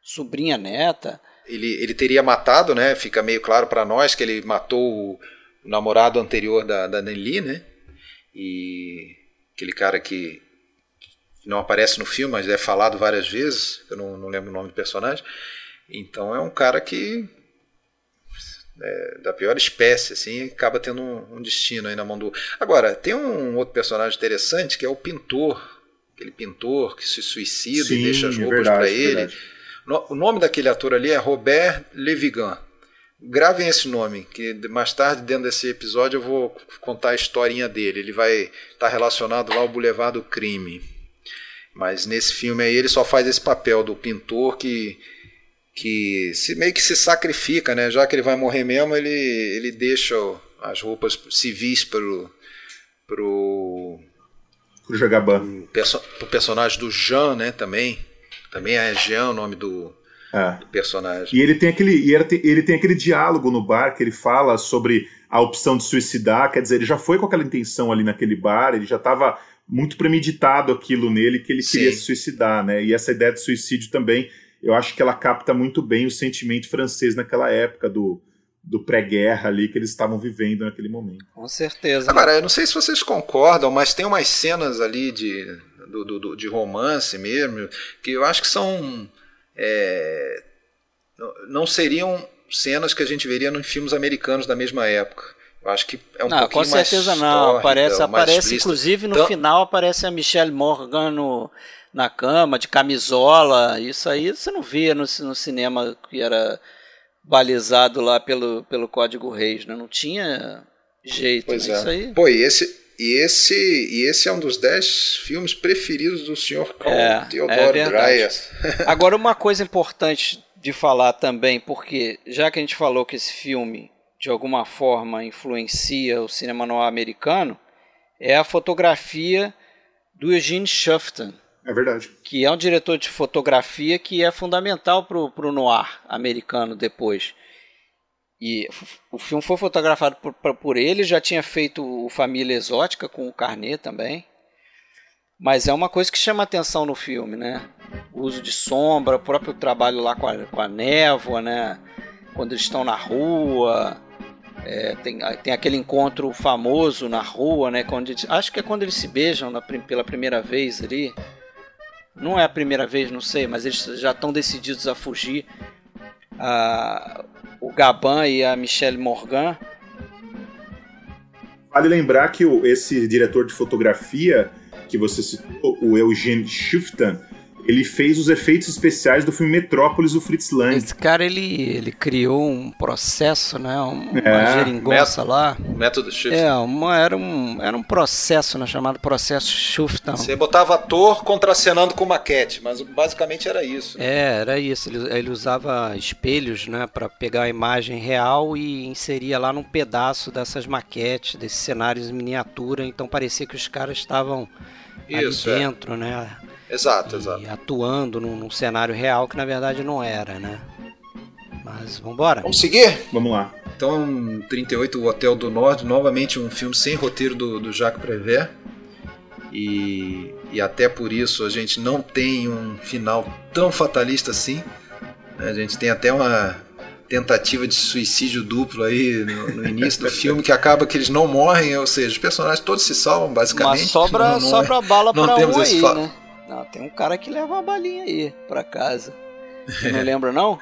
Sobrinha neta. Ele, ele teria matado, né? Fica meio claro para nós que ele matou o, o namorado anterior da, da Nelly, né? E aquele cara que não aparece no filme, mas é falado várias vezes, eu não, não lembro o nome do personagem. Então é um cara que é, da pior espécie, assim, acaba tendo um, um, destino aí na mão do. Agora, tem um outro personagem interessante que é o pintor, aquele pintor que se suicida Sim, e deixa as roupas para ele. Verdade. O nome daquele ator ali é Robert Levigan. Gravem esse nome, que mais tarde, dentro desse episódio, eu vou contar a historinha dele. Ele vai estar tá relacionado lá ao Boulevard do Crime. Mas nesse filme aí ele só faz esse papel do pintor que que se meio que se sacrifica, né? Já que ele vai morrer mesmo, ele, ele deixa as roupas civis pro pro pro Jagaban. Perso, pro personagem do Jean, né, também. Também é Jean o nome do, é. do personagem. E ele tem aquele e ele tem, ele tem aquele diálogo no bar que ele fala sobre a opção de suicidar, quer dizer, ele já foi com aquela intenção ali naquele bar, ele já estava muito premeditado aquilo nele que ele Sim. queria se suicidar, né? E essa ideia de suicídio também eu acho que ela capta muito bem o sentimento francês naquela época do, do pré-guerra ali que eles estavam vivendo naquele momento. Com certeza. Agora, eu não sei se vocês concordam, mas tem umas cenas ali de, do, do, de romance mesmo que eu acho que são. É, não seriam cenas que a gente veria em filmes americanos da mesma época. Eu acho que é um não, pouquinho com certeza não. Aparece, aparece inclusive no então, final aparece a Michelle Morgan no, na cama, de camisola. Isso aí você não via no, no cinema que era balizado lá pelo, pelo Código Reis, né? Não tinha jeito. Pois né? é. Isso aí. Pô, e esse, e esse, e esse é um dos dez filmes preferidos do senhor Carl é, Theodore é Dryas. Agora, uma coisa importante de falar também, porque já que a gente falou que esse filme de alguma forma influencia o cinema noir americano, é a fotografia do Eugene Shufton, é verdade. Que é um diretor de fotografia que é fundamental para o noir americano depois. E o filme foi fotografado por, por ele, já tinha feito o Família Exótica com o Carnet também. Mas é uma coisa que chama atenção no filme, né? O uso de sombra, o próprio trabalho lá com a, com a névoa, né? Quando eles estão na rua. É, tem, tem aquele encontro famoso na rua, né? Quando, acho que é quando eles se beijam na, pela primeira vez ali. Não é a primeira vez, não sei, mas eles já estão decididos a fugir. Ah, o Gaban e a Michelle Morgan. Vale lembrar que esse diretor de fotografia que você citou, o Eugene Schuftan, ele fez os efeitos especiais do filme Metrópolis do Fritz Lang. Esse cara ele, ele criou um processo, né, uma é, geringonça lá. Método Schuftan. É, uma, era um era um processo, né, chamado processo Schuftan. Você botava ator contracenando com maquete, mas basicamente era isso. Né? É, era isso. Ele, ele usava espelhos, né, para pegar a imagem real e inseria lá num pedaço dessas maquetes, desses cenários em miniatura, então parecia que os caras estavam isso, ali é. dentro, é. né? Exato, exato. atuando num, num, cenário real que na verdade não era, né? Mas vamos embora. Vamos seguir? Vamos lá. Então, 38, o Hotel do Norte, novamente um filme sem roteiro do, do Jacques Prévert. E, e até por isso a gente não tem um final tão fatalista assim. A gente tem até uma tentativa de suicídio duplo aí no, no início do filme que acaba que eles não morrem, ou seja, os personagens todos se salvam basicamente. Mas sobra, não, não sobra é, bala pra um aí, né? Não, tem um cara que leva uma balinha aí pra casa. Você não lembra, não?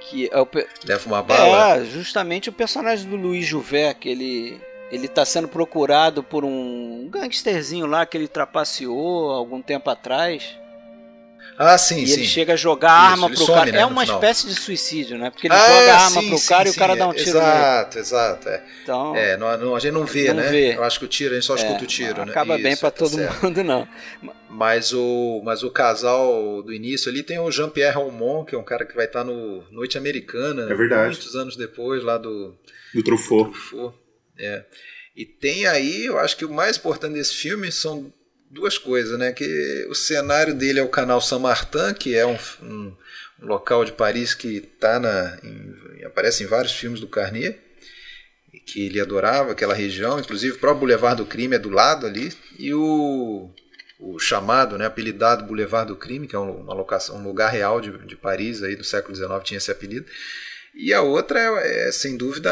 que é o pe... Leva uma bala? É, justamente o personagem do Luiz Juvé, que ele, ele tá sendo procurado por um gangsterzinho lá que ele trapaceou algum tempo atrás. Ah, sim, e sim. ele chega a jogar Isso, arma pro some, cara. Né, é uma espécie de suicídio, né? Porque ele ah, joga arma sim, pro cara sim, e o cara dá um tiro Exato, nele. exato. É. Então, é, não, não, a gente não vê, não né? Vê. Eu acho que o tiro, a gente só é, escuta o tiro, né? Acaba bem para tá todo certo. mundo, não. Mas o, mas o casal do início ali tem o Jean-Pierre Raumont, que é um cara que vai estar no Noite Americana. É verdade. Muitos anos depois, lá do... Do Truffaut. Do Truffaut. É. E tem aí, eu acho que o mais importante desse filme são duas coisas, né? Que o cenário dele é o canal Saint-Martin, que é um, um, um, local de Paris que tá na, em, aparece em vários filmes do Carnier, que ele adorava aquela região, inclusive o próprio Boulevard do Crime é do lado ali, e o, o chamado, né, apelidado Boulevard do Crime, que é uma locação, um lugar real de, de Paris aí do século XIX tinha esse apelido. E a outra é, é sem dúvida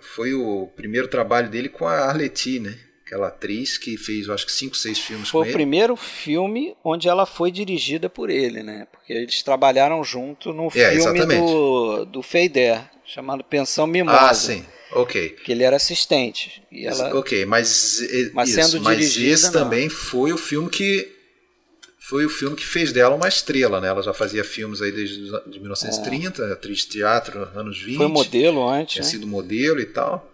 foi o primeiro trabalho dele com a Arletty, né? Aquela atriz que fez, eu acho que cinco, seis filmes foi com ele. Foi o primeiro filme onde ela foi dirigida por ele, né? Porque eles trabalharam junto no é, filme do, do Feider, chamado Pensão Mimosa. Ah, sim. Ok. Que ele era assistente. E ela... Ok, mas, mas isso, sendo mas esse não. também foi o filme que foi o filme que fez dela uma estrela, né? Ela já fazia filmes aí desde de 1930, é. atriz de teatro, anos 20. Foi modelo antes. Tinha né? sido modelo e tal.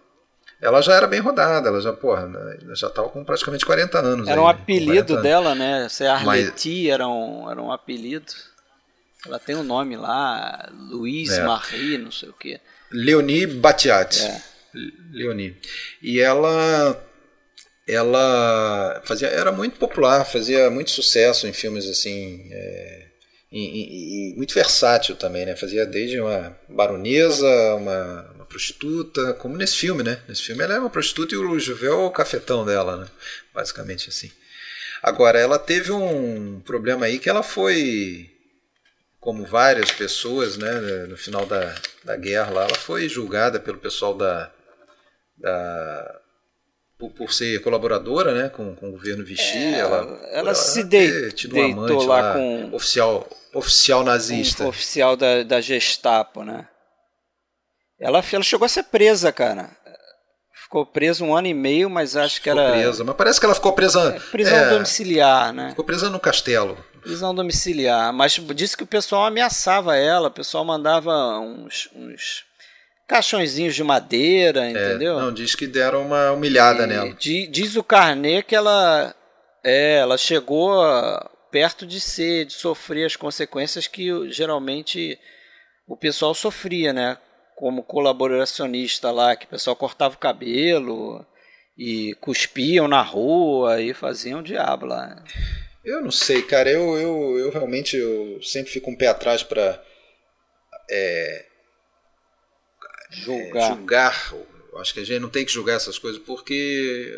Ela já era bem rodada, ela já, porra, né, já estava com praticamente 40 anos. Era aí, um apelido dela, né? Ser Arleti Mas... era, um, era um apelido. Ela tem um nome lá, Luiz é. Marie, não sei o quê. Leonie Batiat. É. Leonie. E ela ela fazia era muito popular, fazia muito sucesso em filmes assim, é, e, e, e, muito versátil também, né? Fazia desde uma baronesa, uma, prostituta, como nesse filme, né? Nesse filme ela é uma prostituta e o Juvel é o cafetão dela, né? Basicamente assim. Agora, ela teve um problema aí que ela foi, como várias pessoas, né? No final da, da guerra lá, ela foi julgada pelo pessoal da, da por, por, ser colaboradora né, com, com o governo Vichy. É, ela, ela, ela se dei, tido um deitou lá, lá, com. Oficial, oficial nazista. Um oficial da, da Gestapo, né? Ela, ela chegou a ser presa, cara. Ficou presa um ano e meio, mas acho ficou que era. presa, mas parece que ela ficou presa. É, prisão é, domiciliar, né? Ficou presa no castelo. Prisão domiciliar. Mas disse que o pessoal ameaçava ela, o pessoal mandava uns, uns caixõezinhos de madeira, é, entendeu? Não, diz que deram uma humilhada e nela. Diz o Carnet que ela, é, ela chegou perto de ser, de sofrer as consequências que geralmente o pessoal sofria, né? Como colaboracionista lá, que o pessoal cortava o cabelo e cuspiam na rua e faziam diabo lá. Eu não sei, cara. Eu, eu, eu realmente eu sempre fico um pé atrás para é, julgar. É, julgar. Acho que a gente não tem que julgar essas coisas porque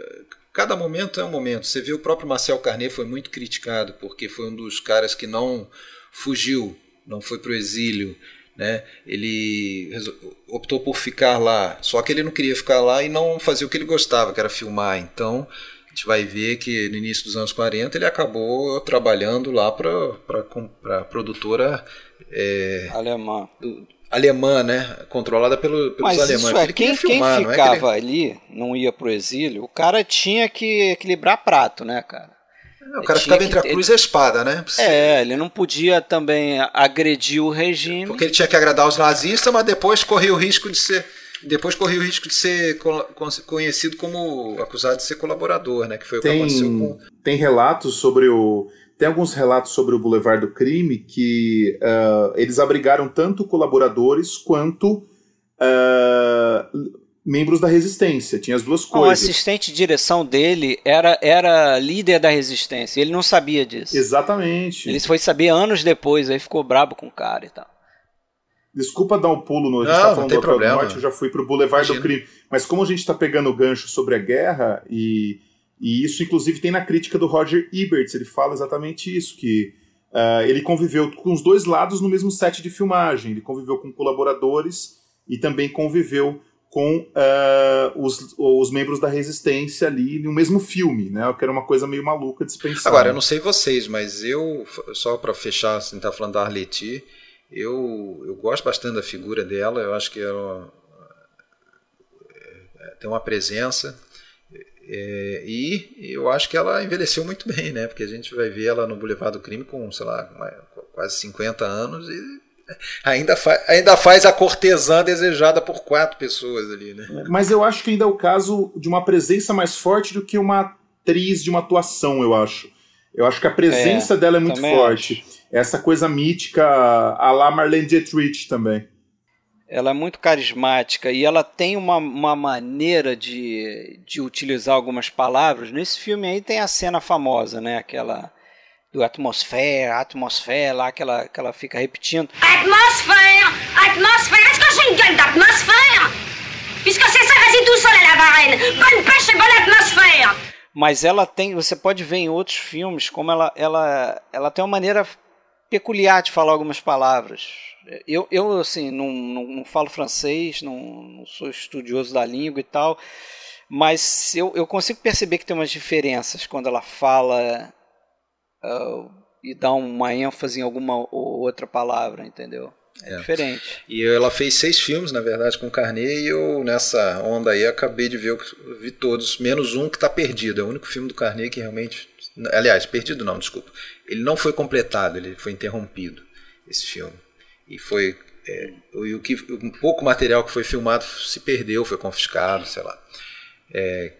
cada momento é um momento. Você viu o próprio Marcel Carnet foi muito criticado porque foi um dos caras que não fugiu, não foi para o exílio. Né? Ele optou por ficar lá, só que ele não queria ficar lá e não fazia o que ele gostava, que era filmar. Então a gente vai ver que no início dos anos 40 ele acabou trabalhando lá para a produtora é, alemã. Do, alemã, né? Controlada pelo, pelos Mas alemães. Isso é, quem, filmar, quem ficava é que ele... ali, não ia pro exílio, o cara tinha que equilibrar prato, né, cara? É, o cara ficava entre a cruz e a espada, né? É, ele não podia também agredir o regime. Porque ele tinha que agradar os nazistas, mas depois corria o risco de ser. Depois corria o risco de ser conhecido como acusado de ser colaborador, né? Que foi tem, o que aconteceu com. Tem relatos sobre o tem alguns relatos sobre o Boulevard do Crime que uh, eles abrigaram tanto colaboradores quanto uh, membros da resistência. Tinha as duas coisas. O assistente de direção dele era, era líder da resistência. Ele não sabia disso. Exatamente. Ele foi saber anos depois, aí ficou brabo com o cara e tal. Desculpa dar um pulo no. A gente não, tá falando do problema. Norte, eu já fui pro Boulevard Imagina. do Crime. Mas como a gente está pegando o gancho sobre a guerra e e isso, inclusive, tem na crítica do Roger Ebert. Ele fala exatamente isso: que uh, ele conviveu com os dois lados no mesmo set de filmagem. Ele conviveu com colaboradores e também conviveu com uh, os, os membros da resistência ali no mesmo filme, né? Que era uma coisa meio maluca de se pensar. Agora, eu não sei vocês, mas eu, só para fechar, assim, tá falando da Arleti, eu, eu gosto bastante da figura dela, eu acho que ela é, tem uma presença é, e eu acho que ela envelheceu muito bem, né? Porque a gente vai ver ela no Boulevard do Crime com, sei lá, quase 50 anos e ainda, fa ainda faz a cortesã desejada por quatro pessoas ali, né? Mas eu acho que ainda é o caso de uma presença mais forte do que uma atriz de uma atuação, eu acho. Eu acho que a presença é, dela é muito forte. Acho. Essa coisa mítica a la Marlene Dietrich também ela é muito carismática e ela tem uma, uma maneira de, de utilizar algumas palavras. Nesse filme aí tem a cena famosa, né? Aquela do atmosfera, atmosfera, lá que ela, que ela fica repetindo. Atmosfera, atmosfera, est-ce que j'ai une gueule d'atmosphère? Puisque c'est ça, vas-y tout seul à la varenne. Bonne pêche et bonne atmosfera. Mas ela tem, você pode ver em outros filmes como ela, ela, ela tem uma maneira peculiar de falar algumas palavras. Eu, eu assim, não, não, não falo francês, não, não, sou estudioso da língua e tal, Mas eu, eu consigo perceber que tem umas diferenças quando ela fala uh, e dá uma ênfase em alguma ou outra palavra, entendeu? É, é, diferente. E ela fez seis filmes, na verdade, com Carnê, e eu, nessa onda aí, acabei de ver, vi todos, menos um que está perdido. É o único filme do Carnê que realmente. Aliás, perdido não, desculpa. Ele não foi completado, ele foi interrompido, esse filme. E foi. É, o, que, um pouco material que foi filmado se perdeu, foi confiscado, sei lá. É...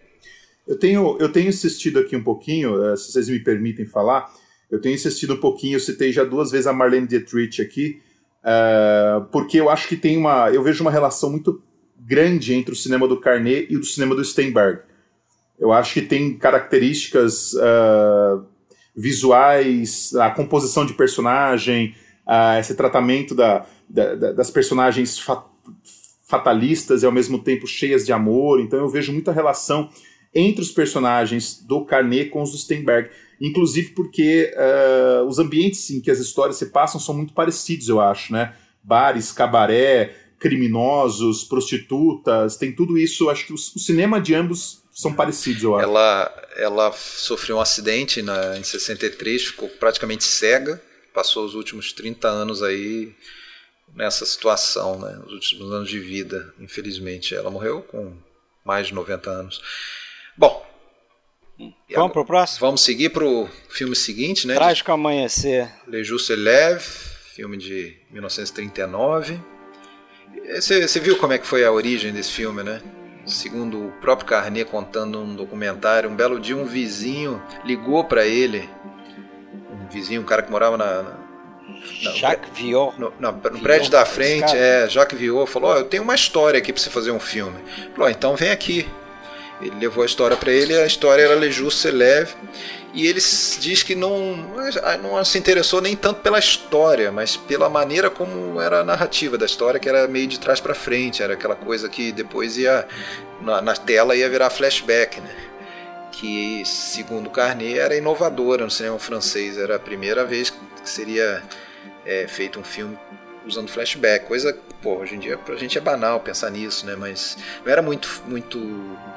Eu, tenho, eu tenho assistido aqui um pouquinho, eh, se vocês me permitem falar, eu tenho assistido um pouquinho, eu citei já duas vezes a Marlene Dietrich aqui, uh, porque eu acho que tem uma. Eu vejo uma relação muito grande entre o cinema do Carnet e o do cinema do Steinberg. Eu acho que tem características uh, visuais, a composição de personagem, uh, esse tratamento da, da, da, das personagens fa fatalistas e ao mesmo tempo cheias de amor. Então eu vejo muita relação entre os personagens do Carnet com os do Steinberg. Inclusive porque uh, os ambientes em que as histórias se passam são muito parecidos, eu acho, né? Bares, cabaré, criminosos, prostitutas, tem tudo isso. Acho que o, cinema de ambos são parecidos, eu acho. Ela, ela sofreu um acidente na, em 63, ficou praticamente cega, passou os últimos 30 anos aí nessa situação, né? Os últimos anos de vida, infelizmente. Ela morreu com mais de 90 anos. Bom. Vamos para o próximo? Vamos seguir para o filme seguinte, né? Trágico Amanhecer. Le Juste Leve, filme de 1939. Você viu como é que foi a origem desse filme, né? Segundo o próprio Carnet contando num documentário, um belo dia um vizinho ligou para ele, um vizinho, um cara que morava na, na Jacques Vior. No, no, no prédio da frente, é, Jacques Vior falou: oh, Eu tenho uma história aqui para você fazer um filme. Falou: oh, Então vem aqui. Ele levou a história para ele, a história era Le Juste Leve, e ele diz que não, não se interessou nem tanto pela história, mas pela maneira como era a narrativa da história, que era meio de trás para frente, era aquela coisa que depois ia na, na tela ia virar flashback, né? que segundo Carnet era inovadora no cinema francês, era a primeira vez que seria é, feito um filme usando flashback, coisa, pô, hoje em dia pra gente é banal pensar nisso, né, mas não era muito muito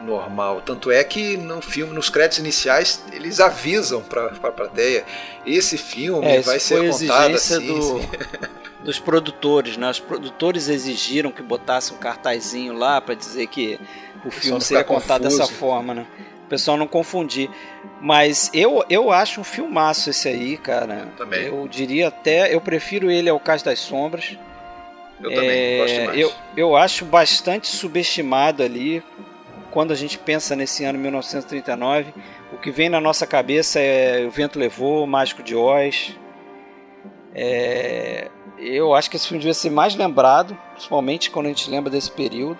normal, tanto é que no filme, nos créditos iniciais, eles avisam pra, pra plateia, esse filme é, vai ser contado assim, do, dos produtores, né, os produtores exigiram que botasse um cartazinho lá para dizer que o filme seria contado confuso. dessa forma, né, o pessoal não confundir. Mas eu, eu acho um filmaço esse aí, cara. Também. Eu diria até, eu prefiro ele ao Caso das Sombras. Eu é, também gosto mais. Eu, eu acho bastante subestimado ali. Quando a gente pensa nesse ano 1939, o que vem na nossa cabeça é O Vento Levou, O Mágico de Oz. É, eu acho que esse filme devia ser mais lembrado, principalmente quando a gente lembra desse período.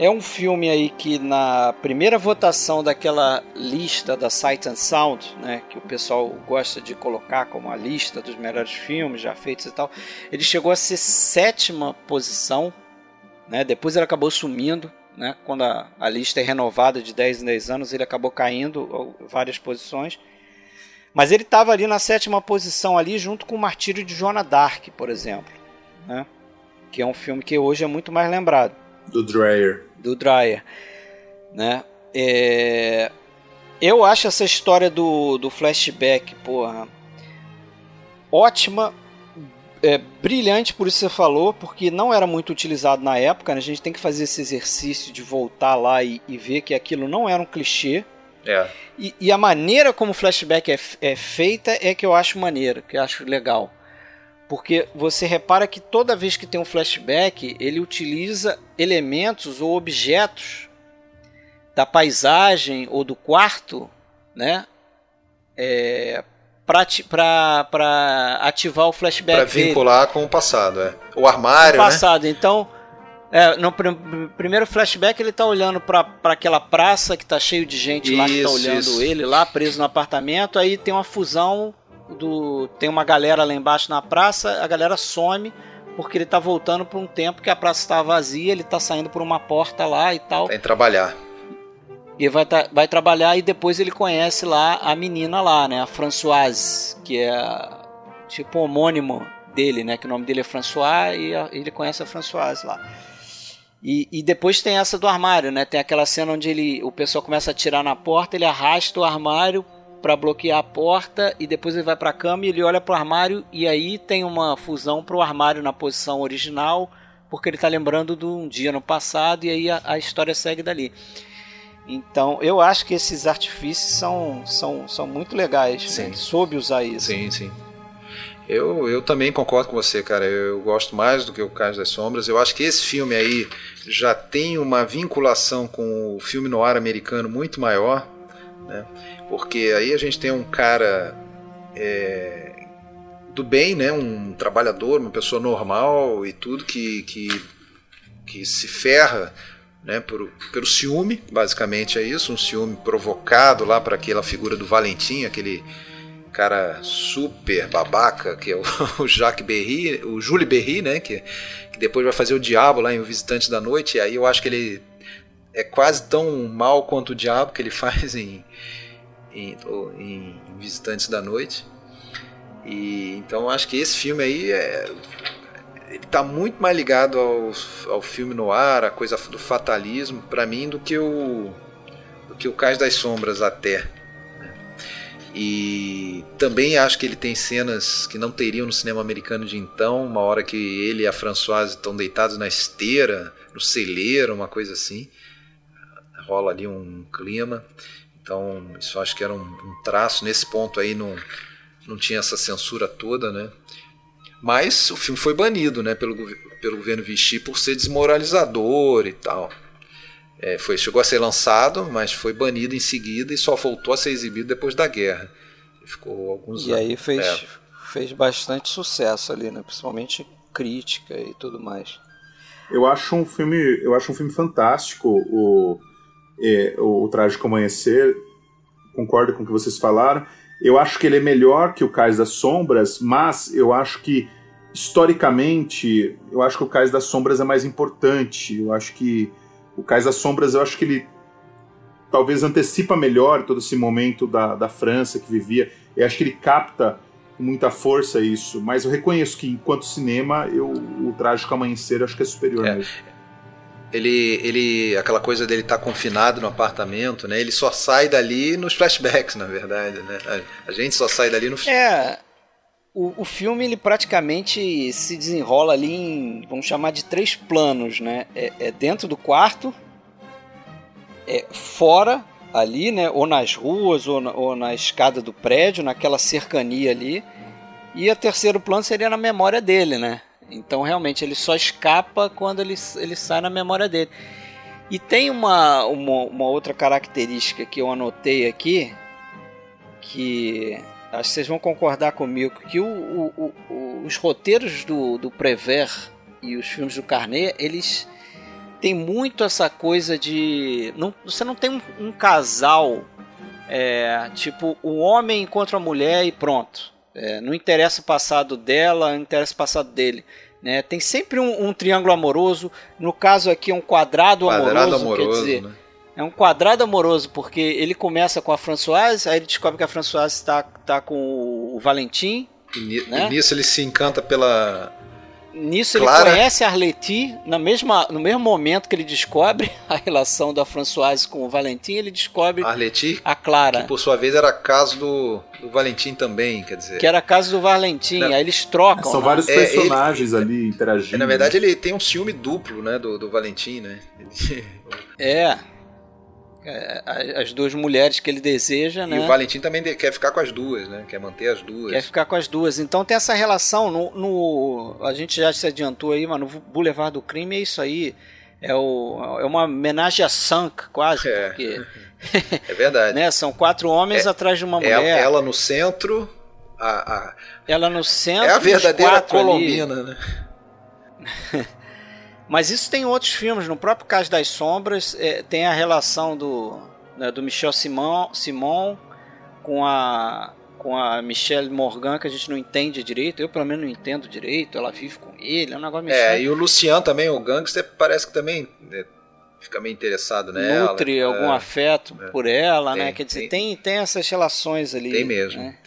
É um filme aí que na primeira votação daquela lista da Sight and Sound, né, que o pessoal gosta de colocar como a lista dos melhores filmes já feitos e tal, ele chegou a ser sétima posição, né? Depois ele acabou sumindo, né? Quando a, a lista é renovada de 10 em 10 anos, ele acabou caindo várias posições. Mas ele estava ali na sétima posição ali junto com o Martírio de Joana Dark, por exemplo, né? Que é um filme que hoje é muito mais lembrado. Do Dreyer. Do Dreyer. Né? É... Eu acho essa história do, do flashback, porra, ótima, é, brilhante, por isso você falou, porque não era muito utilizado na época. Né? A gente tem que fazer esse exercício de voltar lá e, e ver que aquilo não era um clichê. É. E, e, a maneira como o flashback é, é feita é que eu acho maneira, que eu acho legal. Porque você repara que toda vez que tem um flashback, ele utiliza elementos ou objetos da paisagem ou do quarto, né? É, para ativar o flashback. Para vincular dele. com o passado, é. O armário, o né? passado. Né? Então, é, no pr primeiro flashback ele está olhando para aquela praça que está cheio de gente isso, lá que está olhando isso. ele lá preso no apartamento. Aí tem uma fusão do tem uma galera lá embaixo na praça, a galera some porque ele tá voltando para um tempo que a praça está vazia, ele tá saindo por uma porta lá e tal. Tem trabalhar. E vai, vai trabalhar e depois ele conhece lá a menina lá, né, a Françoise, que é tipo homônimo dele, né, que o nome dele é François e a, ele conhece a Françoise lá. E, e, depois tem essa do armário, né? Tem aquela cena onde ele, o pessoal começa a atirar na porta, ele arrasta o armário para bloquear a porta e depois ele vai para a cama e ele olha pro armário e aí tem uma fusão pro armário na posição original, porque ele tá lembrando de um dia no passado e aí a, a história segue dali. Então, eu acho que esses artifícios são, são, são muito legais. Né? Sim. Né? Soube usar isso. Sim, sim. Eu, eu também concordo com você, cara. Eu gosto mais do que o Cais das Sombras. Eu acho que esse filme aí já tem uma vinculação com o filme no ar americano muito maior, né? Porque aí a gente tem um cara é, do bem, né? Um trabalhador, uma pessoa normal e tudo que, que, que se ferra né, por, pelo ciúme, basicamente é isso, um ciúme provocado lá para aquela figura do Valentim, aquele cara super babaca, que é o, o Jacques Berry, o Jules Berry, né, que, que depois vai fazer o diabo lá em O Visitante da Noite, e aí eu acho que ele é quase tão mal quanto o diabo que ele faz em, em, em Visitantes da Noite. E então acho que esse filme aí é, ele tá muito mais ligado ao, ao filme no ar, a coisa do fatalismo, para mim, do que o do que o Cais das Sombras até. Né? E também acho que ele tem cenas que não teriam no cinema americano de então, uma hora que ele e a Françoise estão deitados na esteira, no celeiro, uma coisa assim. Rola ali um clima. Então, isso acho que era um, um traço. Nesse ponto aí não, não tinha essa censura toda, né? Mas o filme foi banido né, pelo, pelo governo Vichy por ser desmoralizador e tal. É, foi, chegou a ser lançado, mas foi banido em seguida e só voltou a ser exibido depois da guerra. Ficou alguns e anos. E aí fez, é. fez bastante sucesso ali, né? principalmente crítica e tudo mais. Eu acho um filme, eu acho um filme fantástico, o, é, o, Trágico Amanhecer. Concordo com o que vocês falaram. Eu acho que ele é melhor que o Cais das Sombras, mas eu acho que historicamente, eu acho que o Cais das Sombras é mais importante. Eu acho que o Cais das Sombras, eu acho que ele talvez antecipa melhor todo esse momento da, da França que vivia. Eu acho que ele capta com muita força isso, mas eu reconheço que enquanto cinema, eu, o Trágico Amanhecer acho que é superior é, mesmo ele, ele aquela coisa dele estar tá confinado no apartamento, né? Ele só sai dali nos flashbacks, na verdade, né? A, gente só sai dali no É, o, o filme ele praticamente se desenrola ali em, vamos chamar de três planos, né? É, é dentro do quarto, é fora ali, né? Ou nas ruas ou na, ou na escada do prédio, naquela cercania ali. E o terceiro plano seria na memória dele, né? Então realmente ele só escapa quando ele, ele sai na memória dele. E tem uma, uma, uma outra característica que eu anotei aqui, que acho que vocês vão concordar comigo, que o, o, o, os roteiros do, do Prévert e os filmes do Carnet, eles têm muito essa coisa de... Não, você não tem um, um casal, é, tipo, um homem encontra a mulher e pronto é, não interessa o passado dela, não interessa o passado dele. Né? Tem sempre um, um triângulo amoroso. No caso aqui é um quadrado, quadrado amoroso, amoroso, quer dizer, né? é um quadrado amoroso porque ele começa com a Françoise, aí ele descobre que a Françoise está tá com o Valentim. E, né? e nisso ele se encanta pela Nisso Clara... ele conhece a Arletty, na mesma, no mesmo momento que ele descobre a relação da Françoise com o Valentim, ele descobre Arletty, a Clara. Que por sua vez era caso do, do Valentim também, quer dizer. Que era caso do Valentim, aí eles trocam. São né? vários personagens é, ele, ali interagindo. É, na verdade, ele tem um ciúme duplo, né, do, do Valentim, né? Ele... É, as duas mulheres que ele deseja, e né? E o Valentim também quer ficar com as duas, né? Quer manter as duas. Quer ficar com as duas. Então tem essa relação no, no a gente já se adiantou aí, mas no Boulevard do Crime é isso aí. É, o, é uma homenagem a Sunk, quase, é. porque... é verdade. né? São quatro homens é, atrás de uma é mulher. É ela no centro, a, a... Ela no centro. É a verdadeira colombina, ali. né? Mas isso tem outros filmes. No próprio Caso das Sombras é, tem a relação do, né, do Michel Simon, Simon com a com a Michelle Morgan que a gente não entende direito. Eu pelo menos não entendo direito. Ela vive com ele, é um negócio meio É, e o Lucian também, o gangster, parece que também né, fica meio interessado nela. Nutre é, algum afeto é, por ela, né? tem, né? Quer dizer, tem, tem, tem, essas relações ali. Tem mesmo. Né?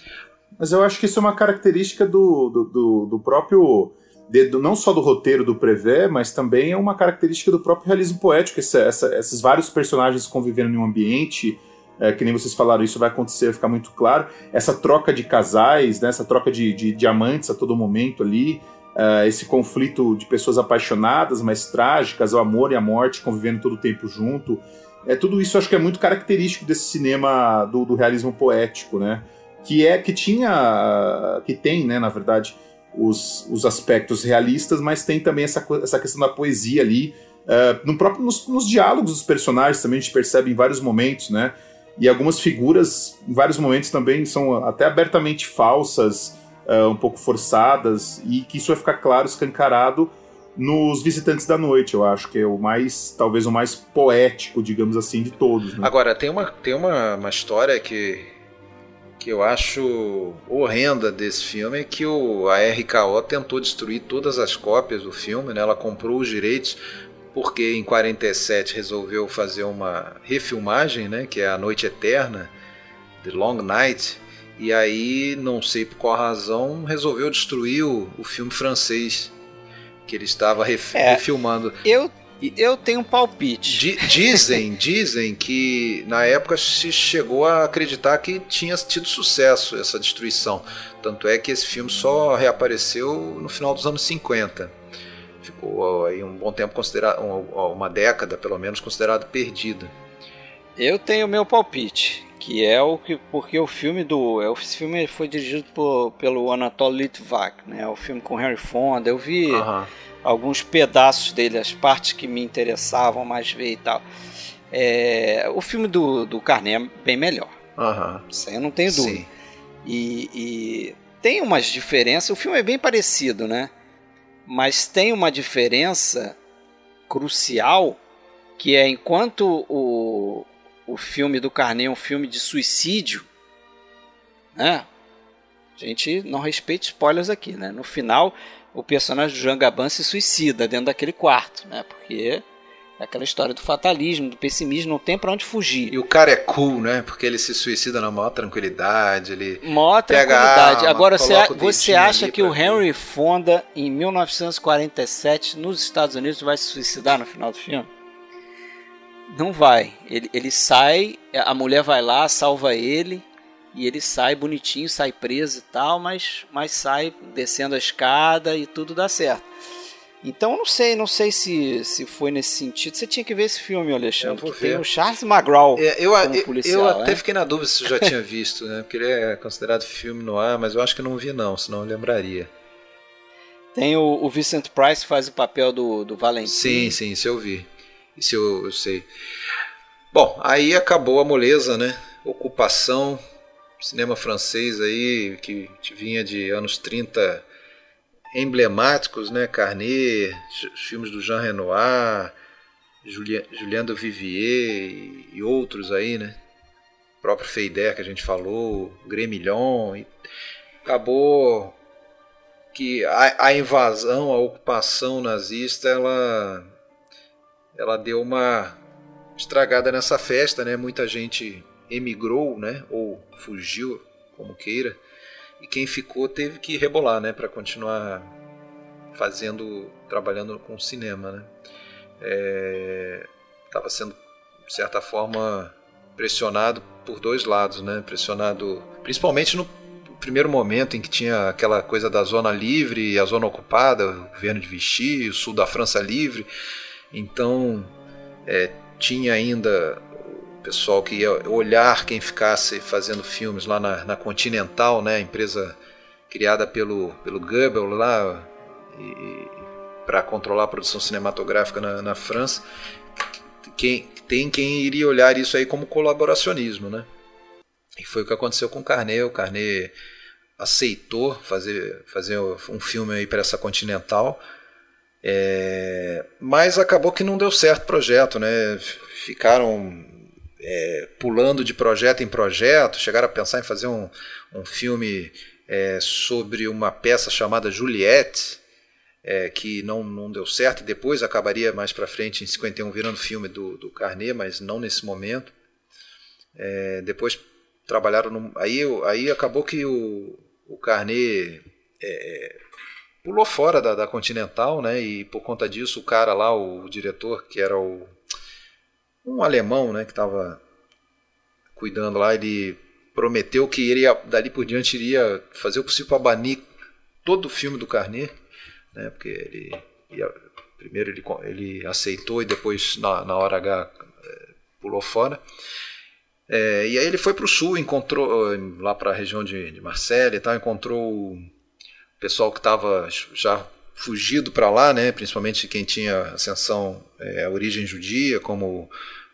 Mas eu acho que isso é uma característica do, do, do, do próprio de, não só do roteiro do Prevé, mas também é uma característica do próprio realismo poético, essa, essa, esses vários personagens convivendo em um ambiente, é, que nem vocês falaram, isso vai acontecer, vai ficar muito claro. Essa troca de casais, né, essa troca de, de diamantes a todo momento ali, uh, esse conflito de pessoas apaixonadas, mas trágicas, o amor e a morte convivendo todo o tempo junto. É, tudo isso acho que é muito característico desse cinema do, do realismo poético, né? Que é que tinha, que tem, né, na verdade, os, os aspectos realistas, mas tem também essa, essa questão da poesia ali. Uh, no próprio, nos, nos, diálogos dos personagens também a gente percebe em vários momentos, né? E algumas figuras, em vários momentos, também são até abertamente falsas, uh, um pouco forçadas, e que isso vai ficar claro, escancarado nos Visitantes da Noite, eu acho que é o mais, talvez o mais poético, digamos assim, de todos. Né? Agora, tem uma, tem uma, uma história que, que eu acho horrenda desse filme, é que o, a RKO tentou destruir todas as cópias do filme, né? ela comprou os direitos, porque em 47 resolveu fazer uma refilmagem, né? que é A Noite Eterna, The Long Night, e aí, não sei por qual razão, resolveu destruir o, o filme francês que ele estava ref, é, refilmando. Eu, eu tenho um palpite. Di, dizem, dizem que na época se chegou a acreditar que tinha tido sucesso essa destruição. Tanto é que esse filme só reapareceu no final dos anos 50. Ficou aí um bom tempo considerado, uma década pelo menos considerado perdida. Eu tenho meu palpite que é o que porque o filme do é, o filme foi dirigido por, pelo Anatoly Litvak, né? O filme com Henry Fonda. Eu vi alguns pedaços dele, as partes que me interessavam mais ver e tal. É, o filme do, do Carné é bem melhor. Uhum. Isso aí eu não tenho dúvida. E, e tem umas diferenças. O filme é bem parecido, né? Mas tem uma diferença crucial que é enquanto o, o filme do Carney é um filme de suicídio, né? A gente não respeita spoilers aqui, né? No final, o personagem do Jean Gabin se suicida dentro daquele quarto, né? Porque é aquela história do fatalismo, do pessimismo, não tem para onde fugir. E o cara é cool, né? Porque ele se suicida na maior tranquilidade, ele maior tranquilidade. Arma, Agora você, você acha que o Henry Fonda em 1947 nos Estados Unidos vai se suicidar no final do filme? Não vai. Ele, ele sai, a mulher vai lá, salva ele, e ele sai bonitinho, sai preso e tal, mas, mas sai descendo a escada e tudo dá certo. Então não sei, não sei se, se foi nesse sentido. Você tinha que ver esse filme, Alexandre. Que tem o Charles McGraw é, eu, como policial. Eu até né? fiquei na dúvida se eu já tinha visto, né? Porque ele é considerado filme no ar, mas eu acho que não vi não, senão eu lembraria. Tem o, o Vincent Price que faz o papel do, do Valentim. Sim, sim, isso eu vi. Isso eu, eu sei. Bom, aí acabou a moleza, né? Ocupação, cinema francês aí, que vinha de anos 30 emblemáticos, né? Carnet, filmes do Jean Renoir, Julien, Julien Vivier e, outros aí, né? O próprio Feider que a gente falou, Gremilhon. E acabou que a, a invasão, a ocupação nazista, ela ela deu uma estragada nessa festa, né? Muita gente emigrou, né? Ou fugiu, como queira. E quem ficou teve que rebolar, né? Para continuar fazendo, trabalhando com cinema, né? Estava é, sendo, de certa forma, pressionado por dois lados, né? Pressionado, principalmente no primeiro momento em que tinha aquela coisa da zona livre e a zona ocupada, o governo de Vichy, o sul da França livre então, é, tinha ainda pessoal que ia olhar quem ficasse fazendo filmes lá na, na Continental, né, empresa criada pelo, pelo Goebbels lá para controlar a produção cinematográfica na, na França. Quem, tem quem iria olhar isso aí como colaboracionismo, né? E foi o que aconteceu com o Carnet. O Carnet aceitou fazer, fazer um filme aí para essa Continental é, mas acabou que não deu certo o projeto, né? Ficaram é, pulando de projeto em projeto, chegaram a pensar em fazer um, um filme é, sobre uma peça chamada Juliette, é, que não, não deu certo e depois acabaria mais para frente em 51 virando filme do, do Carnet, mas não nesse momento. É, depois trabalharam no, aí aí acabou que o, o Carnet é, pulou fora da, da Continental, né? E por conta disso o cara lá, o diretor, que era o um alemão, né, que estava cuidando lá, ele prometeu que iria dali por diante iria fazer o possível para banir todo o filme do Carnet, né? Porque ele ia, primeiro ele, ele aceitou e depois na, na hora H é, pulou fora. É, e aí ele foi para o sul, encontrou lá para a região de, de e tal, encontrou o pessoal que estava já fugido para lá, né? Principalmente quem tinha ascensão, é, a origem judia, como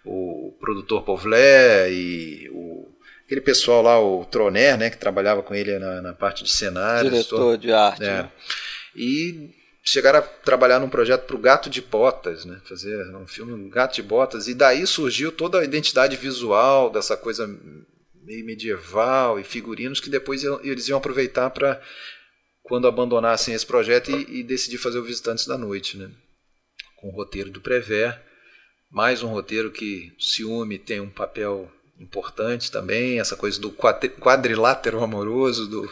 o, o produtor Povlé e o aquele pessoal lá, o Troner, né, que trabalhava com ele na, na parte de cenários. Diretor de arte. É. Né? E chegaram a trabalhar num projeto para o Gato de Botas, né? Fazer um filme Gato de Botas. E daí surgiu toda a identidade visual dessa coisa meio medieval e figurinos que depois eles iam aproveitar para quando abandonassem esse projeto e, e decidir fazer o Visitantes da Noite, né? Com o roteiro do Prever. Mais um roteiro que o ciúme tem um papel importante também, essa coisa do quadrilátero amoroso do,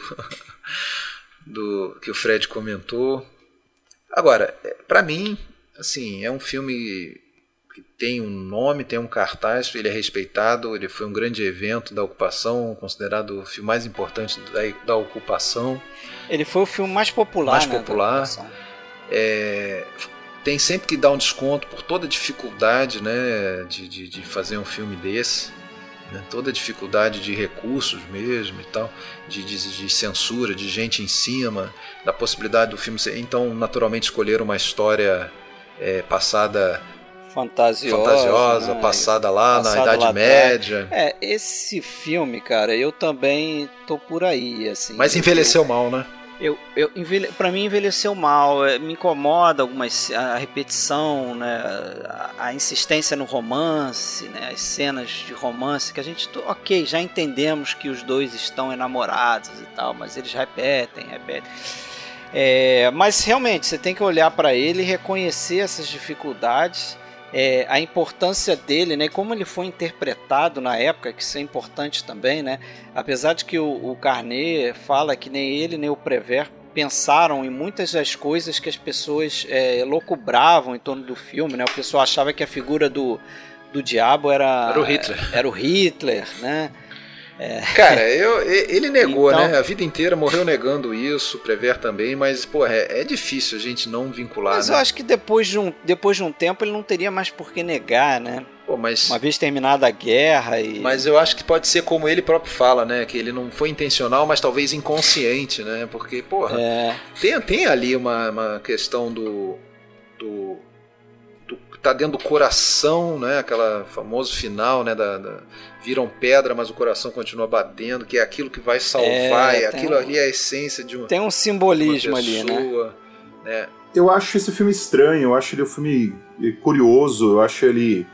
do que o Fred comentou. Agora, é, para mim, assim, é um filme que tem um nome, tem um cartaz, ele é respeitado, ele foi um grande evento da ocupação, considerado o filme mais importante da, da ocupação. Ele foi o filme mais popular, mais né, popular. É, tem sempre que dar um desconto por toda a dificuldade, né, de, de, de fazer um filme desse. Né, toda a dificuldade de recursos mesmo e tal, de, de, de, censura, de gente em cima, da possibilidade do filme ser. Então, naturalmente, escolher uma história é, passada. Fantasiosa, fantasiosa né? passada lá passada na Idade lá Média. É, esse filme, cara, eu também tô por aí, assim. Mas envelheceu mal, né? Eu, eu envelhe... para mim envelheceu mal, é, me incomoda algumas a repetição, né, a, a, insistência no romance, né, as cenas de romance que a gente, ok, já entendemos que os dois estão enamorados e tal, mas eles repetem, repetem. É, mas realmente você tem que olhar para ele e reconhecer essas dificuldades é, a importância dele, né, como ele foi interpretado na época, que isso é importante também, né? Apesar de que o, o Carnet fala que nem ele nem o Prever pensaram em muitas das coisas que as pessoas é, locubravam em torno do filme, né? O pessoal achava que a figura do, do diabo era, era o Hitler, era o Hitler, né? É. Cara, eu, ele negou, então, né? A vida inteira morreu negando isso, Prever também, mas, pô, é, é difícil a gente não vincular. Mas né? eu acho que depois de, um, depois de um tempo ele não teria mais por que negar, né? Pô, mas... Uma vez terminada a guerra e. Mas eu acho que pode ser como ele próprio fala, né? Que ele não foi intencional, mas talvez inconsciente, né? Porque, porra, é. tem, tem ali uma, uma questão do. do tá dentro do coração, né? Aquela famoso final, né? Da, da, viram pedra, mas o coração continua batendo, que é aquilo que vai salvar, é, aquilo um, ali é a essência de um tem um simbolismo ali, né? né? Eu acho esse filme estranho, eu acho ele um filme curioso, eu acho ele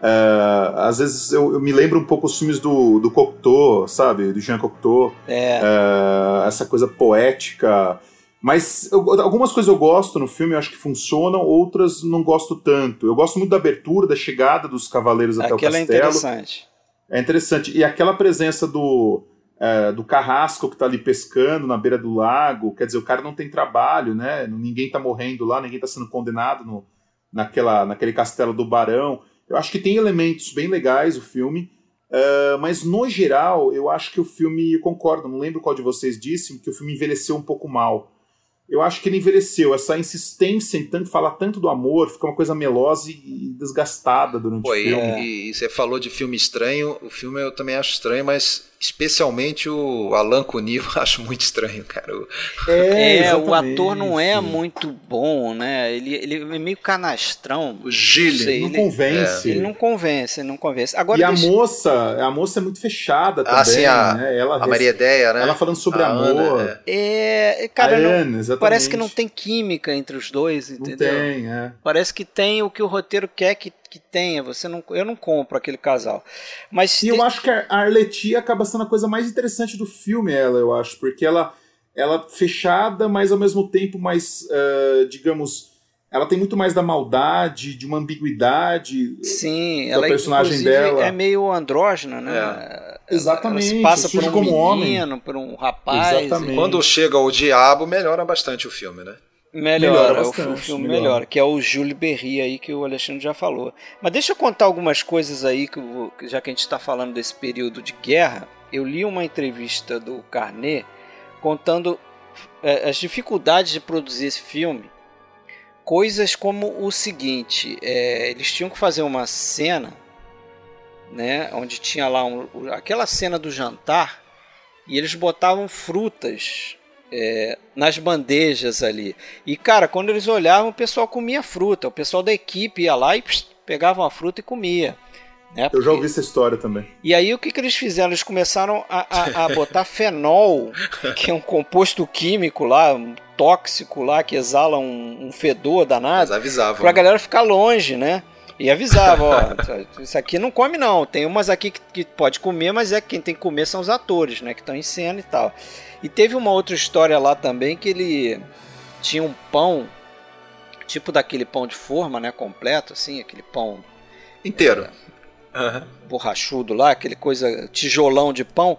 Uh, às vezes eu, eu, me lembro um pouco os filmes do, do Cocteau, sabe? Do Jean Cocteau. É. Uh, essa coisa poética. Mas eu, algumas coisas eu gosto no filme, eu acho que funcionam, outras não gosto tanto. Eu gosto muito da abertura, da chegada dos cavaleiros até Aquela o castelo. é interessante. É interessante. E aquela presença do, é, do carrasco que está ali pescando na beira do lago, quer dizer, o cara não tem trabalho, né? Ninguém está morrendo lá, ninguém está sendo condenado no, naquela, naquele castelo do barão. Eu acho que tem elementos bem legais o filme. Uh, mas no geral, eu acho que o filme, eu concordo, não lembro qual de vocês disse, que o filme envelheceu um pouco mal eu acho que ele envelheceu. Essa insistência em tanto, falar tanto do amor fica uma coisa melosa e desgastada durante Pô, o filme. E, e, você falou de filme estranho. O filme eu também acho estranho, mas especialmente o Alan Cunil eu acho muito estranho, cara. É, é o ator não é muito bom, né? Ele, ele é meio canastrão. O Gilles. Não ele, convence. É. Ele não convence, ele não convence. Agora, e a moça, a moça é muito fechada também. Ah, sim, a, né? ela, a Maria Ideia, né? Ela falando sobre a amor. Ana, é. é, cara, não, parece que não tem química entre os dois, entendeu? Não tem, é. Parece que tem o que o roteiro quer que que tenha, você não, eu não compro aquele casal. Mas e eu acho que a Arletti acaba sendo a coisa mais interessante do filme, ela, eu acho, porque ela ela fechada, mas ao mesmo tempo mais, uh, digamos, ela tem muito mais da maldade, de uma ambiguidade. Sim, da ela personagem dela. é meio andrógena, né? É. Exatamente. Ela passa por um como menino, homem. por um rapaz. Exatamente. Quando chega o diabo, melhora bastante o filme, né? Melhora, melhora bastante, o filme melhora. melhora. que é o Jules Berry aí que o Alexandre já falou. Mas deixa eu contar algumas coisas aí, que eu, já que a gente está falando desse período de guerra. Eu li uma entrevista do Carnet contando é, as dificuldades de produzir esse filme. Coisas como o seguinte: é, eles tinham que fazer uma cena, né, onde tinha lá um, aquela cena do jantar e eles botavam frutas é, nas bandejas ali. E cara, quando eles olhavam, o pessoal comia fruta. O pessoal da equipe ia lá e pss, pegava uma fruta e comia. Né? Porque... Eu já ouvi essa história também. E aí o que, que eles fizeram? Eles começaram a, a, a botar fenol, que é um composto químico lá, um tóxico lá, que exala um, um fedor danado. Mas avisavam. Pra né? galera ficar longe, né? E avisava, ó, isso aqui não come não. Tem umas aqui que, que pode comer, mas é quem tem que comer são os atores, né? Que estão em cena e tal. E teve uma outra história lá também que ele tinha um pão, tipo daquele pão de forma, né? Completo, assim, aquele pão. Inteiro. É, uhum. Borrachudo lá, aquele coisa, tijolão de pão.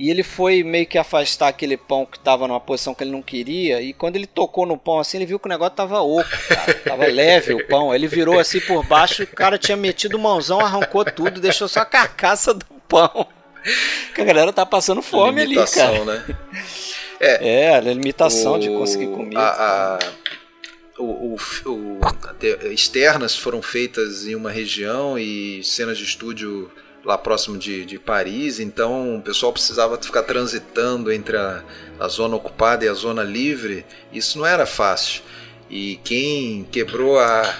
E ele foi meio que afastar aquele pão que estava numa posição que ele não queria. E quando ele tocou no pão assim, ele viu que o negócio tava oco, cara. Tava leve o pão. Ele virou assim por baixo e o cara tinha metido o mãozão, arrancou tudo, deixou só a carcaça do pão. que a galera tá passando fome ali, cara. Né? É, é, a limitação o, de conseguir comer. A, a, o, o, o, externas foram feitas em uma região e cenas de estúdio lá próximo de, de Paris, então o pessoal precisava ficar transitando entre a, a zona ocupada e a zona livre. Isso não era fácil. E quem quebrou a,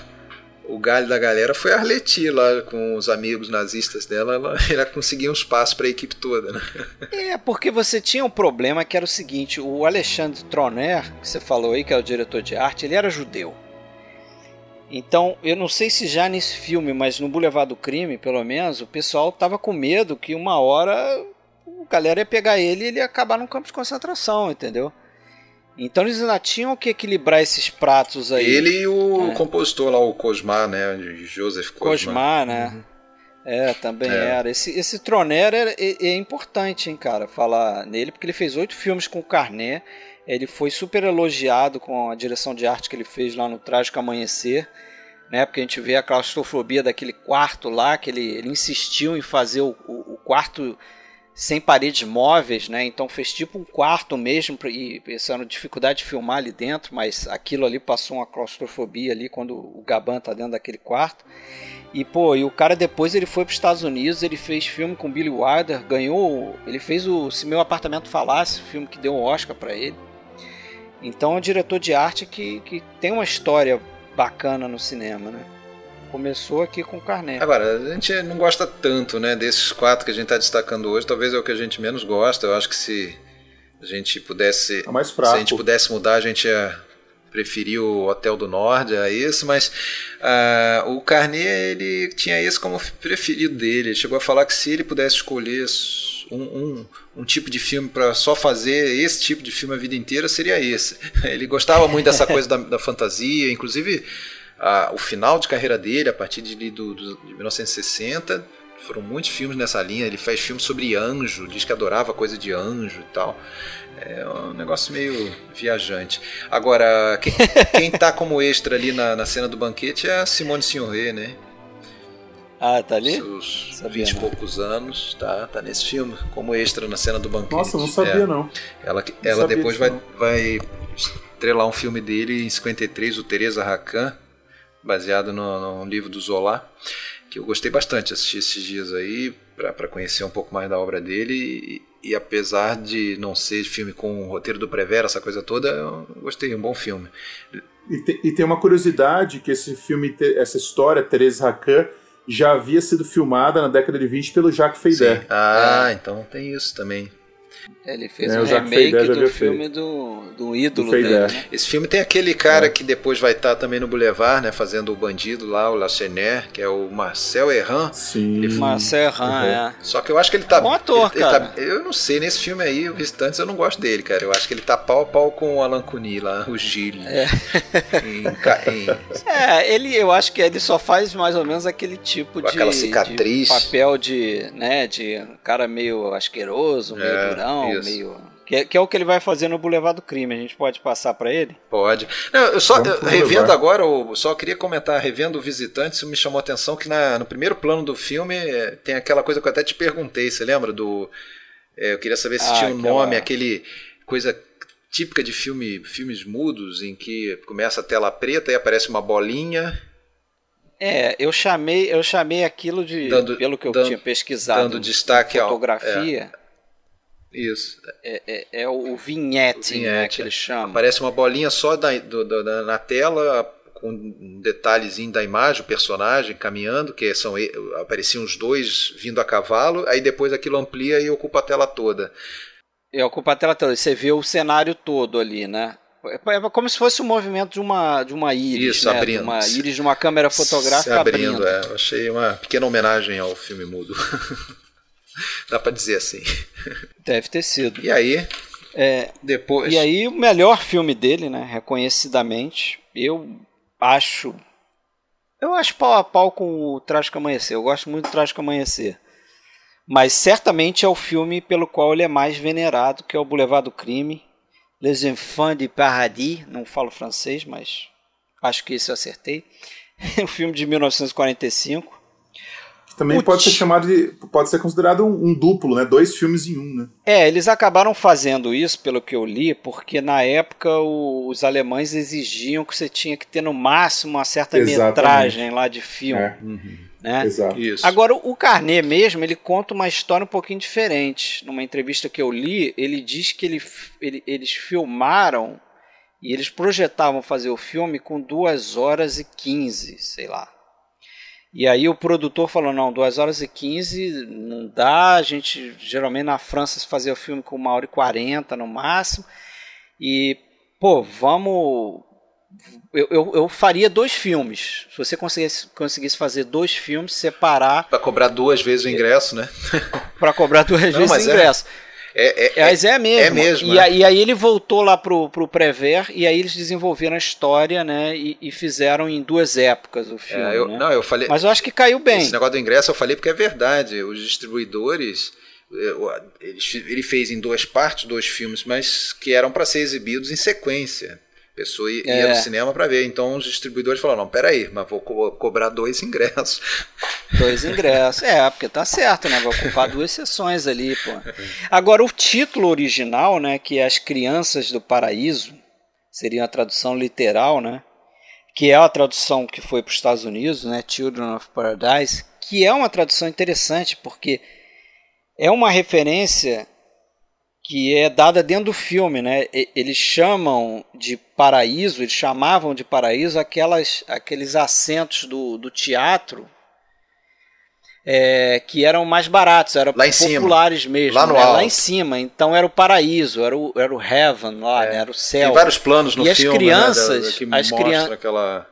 o galho da galera foi a Arleti lá com os amigos nazistas dela, ela, ela conseguia um espaço para a equipe toda, né? É, porque você tinha um problema que era o seguinte, o Alexandre Troner, que você falou aí, que é o diretor de arte, ele era judeu. Então, eu não sei se já nesse filme, mas no Boulevard do Crime, pelo menos, o pessoal tava com medo que uma hora a galera ia pegar ele e ele ia acabar num campo de concentração, entendeu? Então eles ainda tinham que equilibrar esses pratos aí. Ele e o é. compositor lá, o Cosmar, né? Joseph Cosmar. Cosmar, né? Uhum. É, também é. era. Esse, esse Troner é, é, é, importante, hein, cara, falar nele, porque ele fez oito filmes com o Carnet. Ele foi super elogiado com a direção de arte que ele fez lá no Trágico Amanhecer. Né, porque a gente vê a claustrofobia daquele quarto lá, que ele, ele insistiu em fazer o, o, o quarto sem paredes móveis, né? Então fez tipo um quarto mesmo e pensando dificuldade de filmar ali dentro, mas aquilo ali passou uma claustrofobia ali quando o Gaban tá dentro daquele quarto. E pô, e o cara depois ele foi para os Estados Unidos, ele fez filme com Billy Wilder, ganhou, ele fez o Se Meu Apartamento Falasse, filme que deu um Oscar para ele. Então é um diretor de arte que, que tem uma história bacana no cinema, né? Começou aqui com o Carnet. Agora, a gente não gosta tanto, né, desses quatro que a gente está destacando hoje. Talvez é o que a gente menos gosta. Eu acho que se a gente pudesse, é mais fraco. se a gente pudesse mudar, a gente ia preferir o Hotel do Norte a esse, mas uh, o Carnet ele tinha esse como preferido dele. Ele chegou a falar que se ele pudesse escolher um, um, um tipo de filme para só fazer esse tipo de filme a vida inteira, seria esse. Ele gostava muito dessa coisa da, da fantasia, inclusive a, o final de carreira dele, a partir de, do, de 1960. Foram muitos filmes nessa linha. Ele faz filmes sobre anjo, diz que adorava coisa de anjo e tal. É um negócio meio viajante. Agora, quem, quem tá como extra ali na, na cena do banquete é a Simone Signoret, né? Ah, tá ali? Seus vinte e poucos anos, tá, tá nesse filme, como extra na cena do banquete. Nossa, não sabia é. não. Ela, não ela sabia depois vai, vai estrelar um filme dele em 53, o Teresa Racan, baseado no, no livro do Zola, que eu gostei bastante, assisti esses dias aí para conhecer um pouco mais da obra dele e, e, apesar de não ser filme com o roteiro do Prevera, essa coisa toda, eu gostei, um bom filme. E, te, e tem uma curiosidade que esse filme, essa história, Teresa Racan, já havia sido filmada na década de 20 pelo Jacques Feyder. Ah, é. então tem isso também. Ele fez é, um remake do filme do, do ídolo do dele. Né? Esse filme tem aquele cara é. que depois vai estar tá também no Boulevard, né? Fazendo o bandido lá, o Lacener, que é o Marcel Erran. Sim. Ele... Marcel Erran, uhum. é. Só que eu acho que ele tá. Bom ator, ele, cara. Ele tá, eu não sei, nesse filme aí, o Restantes eu não gosto dele, cara. Eu acho que ele tá pau a pau com o Alan Cuny lá, o Gilles. É. Em, em... é, ele, eu acho que ele só faz mais ou menos aquele tipo com de, aquela cicatriz. De papel de, né, de cara meio asqueroso, meio é, durão, isso. meio Que é, que é o que ele vai fazer no Boulevard do Crime. A gente pode passar para ele? Pode. Não, eu só eu, revendo agora, eu só queria comentar, revendo o visitante, isso me chamou a atenção que na, no primeiro plano do filme é, tem aquela coisa que eu até te perguntei, você lembra? Do. É, eu queria saber se ah, tinha um aquela... nome, aquele coisa típica de filme, filmes mudos, em que começa a tela preta e aparece uma bolinha. É, eu chamei, eu chamei aquilo de, dando, pelo que eu dando, tinha pesquisado, dando destaque fotografia. Ao, é. Isso. É, é, é o vinhete, vinhete né, que eles chamam. Aparece uma bolinha só da, do, da, na tela, com um detalhezinho da imagem, o personagem caminhando, que são apareciam os dois vindo a cavalo, aí depois aquilo amplia e ocupa a tela toda. E ocupa a tela toda, você vê o cenário todo ali, né? É, é como se fosse o um movimento de uma, de uma íris, Isso, né? abrindo. De uma íris de uma câmera fotográfica Se abrindo. abrindo. É, achei uma pequena homenagem ao filme mudo. Dá para dizer assim. Deve ter sido. E aí? É, depois. E aí o melhor filme dele, né? Reconhecidamente, eu acho. Eu acho pau a pau com o Trágico Amanhecer. Eu gosto muito do Trágico Amanhecer. Mas certamente é o filme pelo qual ele é mais venerado, que é o Boulevard do Crime. Les Enfants de Paradis. Não falo francês, mas acho que isso eu acertei. um filme de 1945 também pode ser chamado de. pode ser considerado um, um, duplo, né? Dois filmes em um, né? É, eles acabaram fazendo isso, pelo que eu li, porque na época o, os alemães exigiam que você tinha que ter no máximo uma certa Exatamente. metragem lá de filme. É. Uhum. Né? Exato. Isso. Agora, o Carnet mesmo, ele conta uma história um pouquinho diferente. Numa entrevista que eu li, ele diz que ele, ele, eles filmaram e eles projetavam fazer o filme com 2 horas e 15, sei lá. E aí o produtor falou, não, 2 horas e 15 não dá, a gente geralmente na França se fazia o filme com 1 hora e 40 no máximo. E, pô, vamos. Eu, eu, eu, faria dois filmes. Se você conseguisse, conseguisse fazer dois filmes, separar. Para cobrar duas vezes o ingresso, né? Para cobrar duas não, vezes o é ingresso. É... É, é, mas é mesmo. É mesmo. E, é. e, aí ele voltou lá pro, pro Prever e aí eles desenvolveram a história, né? E, e fizeram em duas épocas o filme. É, eu, né? Não, eu falei. Mas eu acho que caiu bem. Esse negócio do ingresso eu falei porque é verdade. Os distribuidores. Ele, ele fez em duas partes, dois filmes, mas que eram para ser exibidos em sequência pessoa ia, é. no cinema para ver. Então os distribuidores falaram: não, peraí, mas vou co cobrar dois ingressos. Dois ingressos. É, porque tá certo, né? Vai ocupar duas sessões ali, pô. Agora, o título original, né? Que é As Crianças do Paraíso, seria a tradução literal, né? Que é a tradução que foi para os Estados Unidos, né? Children of Paradise, que é uma tradução interessante porque é uma referência que é dada dentro do filme, né? Eles chamam de paraíso, eles chamavam de paraíso aquelas, aqueles assentos do, do teatro é, que eram mais baratos, eram populares cima. mesmo, lá, no né? lá em cima. Então era o paraíso, era o, era o heaven lá, é. né? era o céu. Tem vários planos no e filme, as crianças, né? que as crianças, aquela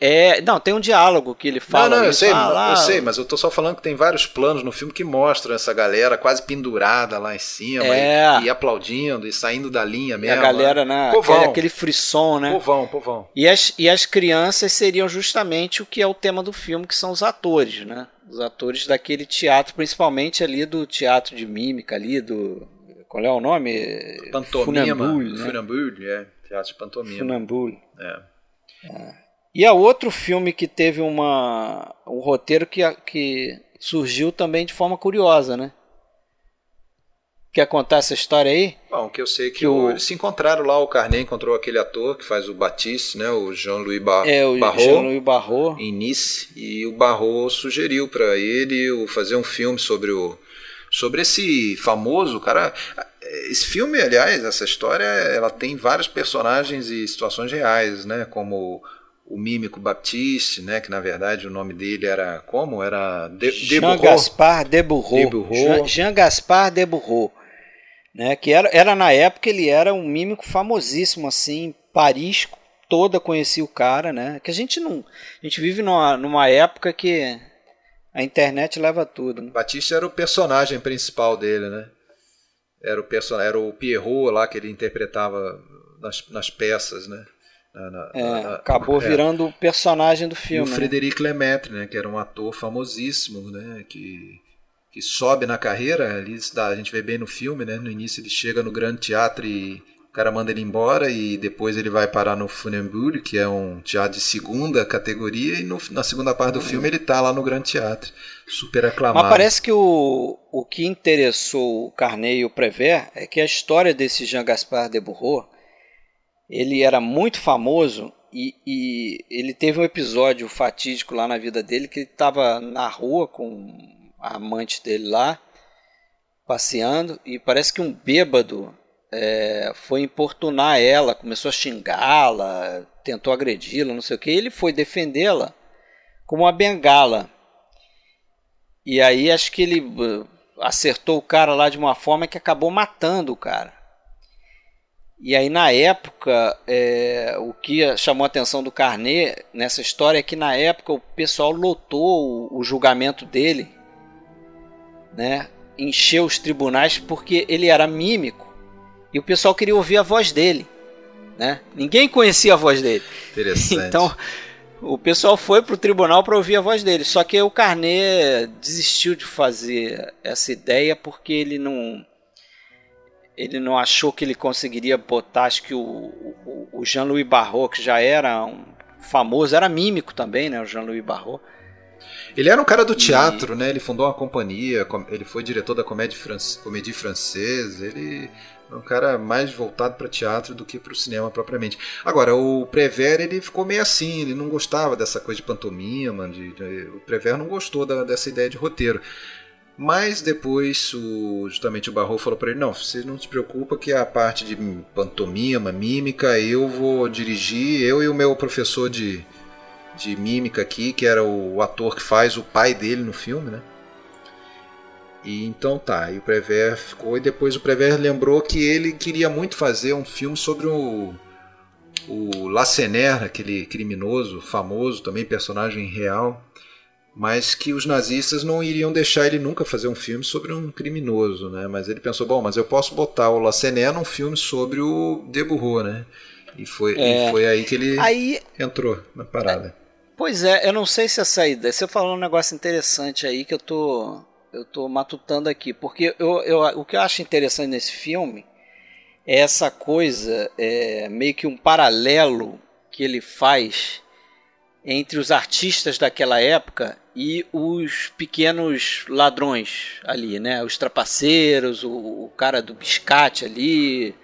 é, não, tem um diálogo que ele fala. Não, não, eu sei, fala, eu sei, mas eu tô só falando que tem vários planos no filme que mostram essa galera quase pendurada lá em cima é. e, e, aplaudindo e saindo da linha mesmo. E a galera, né? Povão. Aquele, aquele frisson, né? Povão, povão. E as, e as crianças seriam justamente o que é o tema do filme, que são os atores, né? Os atores daquele teatro, principalmente ali do teatro de mímica ali, do. Qual é o nome? Pantomima. Funambule, né? Funambule, é. Teatro de pantomima. Funambule. É. é. E há outro filme que teve uma, um roteiro que, que surgiu também de forma curiosa, né? Quer contar essa história aí? Bom, que eu sei que, que o... eles se encontraram lá, o Carnet encontrou aquele ator que faz o Batiste, né, o Jean-Louis Bar é, o Barrault, Jean-Louis Barrault, em Nice, e o Barrault sugeriu para ele fazer um filme sobre o sobre esse famoso cara. Esse filme, aliás, essa história, ela tem vários personagens e situações reais, né, como o mímico Baptiste, né, que na verdade o nome dele era como? Era de, Jean Gaspar de Bourreau. Jean, Jean Gaspar de Bourreau. Né, que era, era na época ele era um mímico famosíssimo assim, Paris toda conhecia o cara, né? Que a gente não, a gente vive numa, numa época que a internet leva tudo. Né? Batista era o personagem principal dele, né? Era o person... era o Pierrot lá que ele interpretava nas, nas peças, né? Na, é, na, acabou é. virando o personagem do filme. O né? Frederic Lemaitre, né, que era um ator famosíssimo, né, que que sobe na carreira, ali a gente vê bem no filme, né? No início ele chega no Grande Teatro e o cara manda ele embora e depois ele vai parar no Funenburg, que é um teatro de segunda categoria, e no, na segunda parte do filme ele tá lá no Grande Teatro, super aclamado. Mas parece que o, o que interessou o Carnet e o Prévert é que a história desse Jean Gaspard de Bourreau, ele era muito famoso e, e, ele teve um episódio fatídico lá na vida dele que ele estava na rua com a amante dele lá, passeando, e parece que um bêbado é, foi importunar ela, começou a xingá-la, tentou agredi-la, não sei o que. Ele foi defendê-la com uma bengala. E aí acho que ele uh, acertou o cara lá de uma forma que acabou matando o cara. E aí na época, é, o que chamou a atenção do Carnet nessa história é que na época o pessoal lotou o, o julgamento dele, né? Encheu os tribunais porque ele era mímico e o pessoal queria ouvir a voz dele. Né? Ninguém conhecia a voz dele. Interessante. Então, o pessoal foi para o tribunal para ouvir a voz dele. Só que o Carnet desistiu de fazer essa ideia porque ele não ele não achou que ele conseguiria botar, acho que o, o, o Jean-Louis Barrault, que já era um famoso, era mímico também, né, o Jean-Louis Barrault. Ele era um cara do teatro, e... né? Ele fundou uma companhia, ele foi diretor da comédia, france... comédia francesa, ele é um cara mais voltado para teatro do que para o cinema propriamente. Agora, o Prévert ele ficou meio assim, ele não gostava dessa coisa de pantomima, de, de, o Prévert não gostou da, dessa ideia de roteiro. Mas depois, o, justamente o Barrow falou para ele: Não, você não se preocupa que a parte de pantomima, mímica, eu vou dirigir, eu e o meu professor de, de mímica aqui, que era o ator que faz o pai dele no filme, né? E então tá, e o Prévert ficou, e depois o Prévert lembrou que ele queria muito fazer um filme sobre o, o Lacenaire, aquele criminoso famoso, também personagem real, mas que os nazistas não iriam deixar ele nunca fazer um filme sobre um criminoso, né? Mas ele pensou, bom, mas eu posso botar o Lacenaire num filme sobre o Deburro, né? E foi, é. e foi aí que ele aí, entrou na parada. Pois é, eu não sei se essa ideia. Você falou um negócio interessante aí que eu tô eu tô matutando aqui, porque eu, eu, o que eu acho interessante nesse filme é essa coisa, é, meio que um paralelo que ele faz entre os artistas daquela época e os pequenos ladrões ali, né? Os trapaceiros, o, o cara do biscate ali.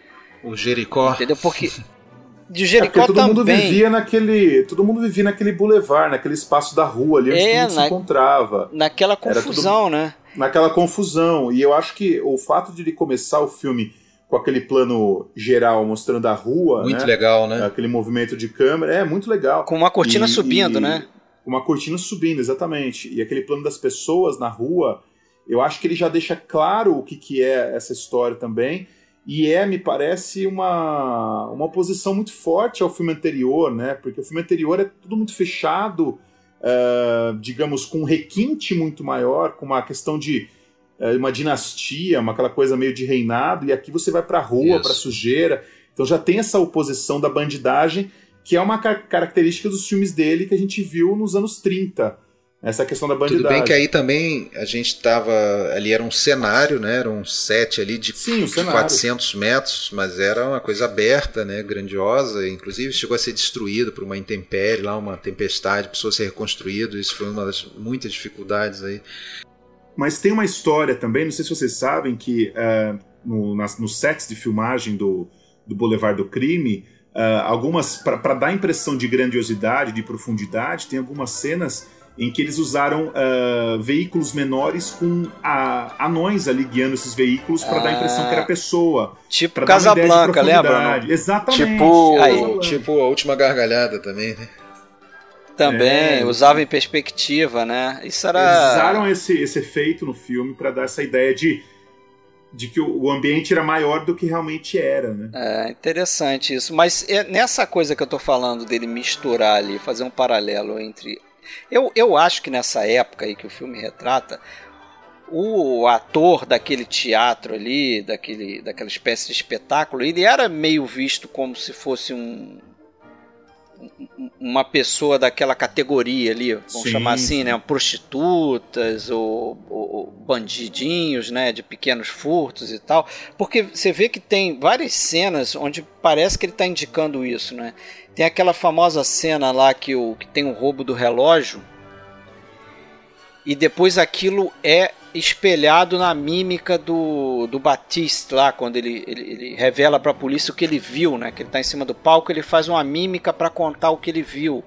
O Jericó. Entendeu? Porque de Jericó é todo também. mundo vivia naquele, todo mundo vivia naquele boulevard, naquele espaço da rua ali onde é, na, se encontrava. Naquela confusão, né? Naquela confusão. E eu acho que o fato de ele começar o filme com aquele plano geral mostrando a rua, muito né? legal, né? Aquele movimento de câmera, é muito legal. Com uma cortina e, subindo, e, né? Uma cortina subindo, exatamente. E aquele plano das pessoas na rua, eu acho que ele já deixa claro o que, que é essa história também. E é, me parece, uma, uma oposição muito forte ao filme anterior, né? Porque o filme anterior é tudo muito fechado, uh, digamos, com um requinte muito maior, com uma questão de uma dinastia, uma aquela coisa meio de reinado, e aqui você vai pra rua, para sujeira. Então já tem essa oposição da bandidagem, que é uma car característica dos filmes dele que a gente viu nos anos 30 essa questão da bandidagem. Tudo bem que aí também a gente estava ali era um cenário, né? Era um set ali de, Sim, de 400 metros, mas era uma coisa aberta, né? Grandiosa, inclusive chegou a ser destruído por uma intempérie, lá uma tempestade, precisou ser reconstruído. Isso foi uma das muitas dificuldades aí. Mas tem uma história também, não sei se vocês sabem que uh, no, nas, nos sets de filmagem do, do Boulevard do Crime, uh, algumas para dar a impressão de grandiosidade, de profundidade, tem algumas cenas em que eles usaram uh, veículos menores com a, anões ali guiando esses veículos para ah, dar a impressão que era pessoa. Tipo Casablanca, lembra? Não? Exatamente. Tipo, aí, tipo a última gargalhada também, né? Também, é, usava em perspectiva, né? Isso era. Usaram esse, esse efeito no filme para dar essa ideia de de que o ambiente era maior do que realmente era, né? É interessante isso. Mas é nessa coisa que eu tô falando dele misturar ali, fazer um paralelo entre eu, eu acho que nessa época aí que o filme retrata, o ator daquele teatro ali, daquele, daquela espécie de espetáculo, ele era meio visto como se fosse um, uma pessoa daquela categoria ali, vamos sim, chamar assim, sim. né? Prostitutas ou, ou, bandidinhos, né? De pequenos furtos e tal. Porque você vê que tem várias cenas onde parece que ele está indicando isso, né? Tem aquela famosa cena lá que, o, que tem o roubo do relógio e depois aquilo é espelhado na mímica do, do Batiste lá, quando ele, ele, ele revela para a polícia o que ele viu, né? Que ele está em cima do palco, ele faz uma mímica para contar o que ele viu.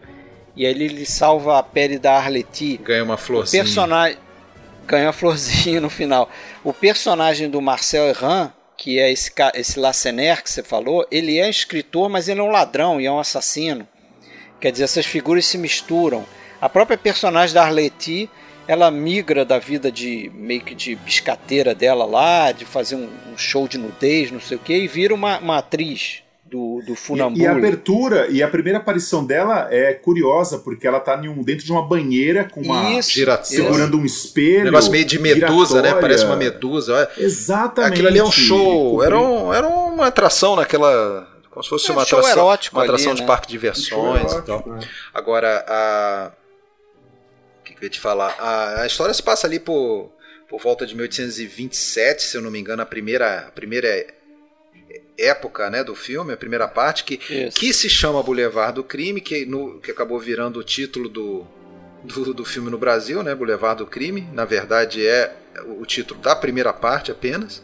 E aí ele salva a pele da Arletty. Ganha uma florzinha. O personagem ganha uma florzinha no final. O personagem do Marcel Herran, que é esse, esse Lacener que você falou, ele é escritor, mas ele é um ladrão e é um assassino. Quer dizer, essas figuras se misturam. A própria personagem da Arletty ela migra da vida de meio que de biscateira dela lá, de fazer um, um show de nudez, não sei o que, e vira uma, uma atriz do, do Funambule. E, e, a abertura, e a primeira aparição dela é curiosa, porque ela tá um, dentro de uma banheira com uma. Isso, segurando um espelho. Um negócio meio de medusa, né? Parece uma medusa. Exatamente. Aquilo ali é um show. Era, um, era uma atração naquela. Como se fosse é, uma, atração, uma atração ali, de né? parque de diversões erótico, e tal. né? Agora, a que eu ia te falar? A, a história se passa ali por, por volta de 1827, se eu não me engano, a primeira, a primeira época né, do filme, a primeira parte, que, que se chama Boulevard do Crime, que, no, que acabou virando o título do, do, do, filme no Brasil, né, Boulevard do Crime. Na verdade, é o título da primeira parte apenas.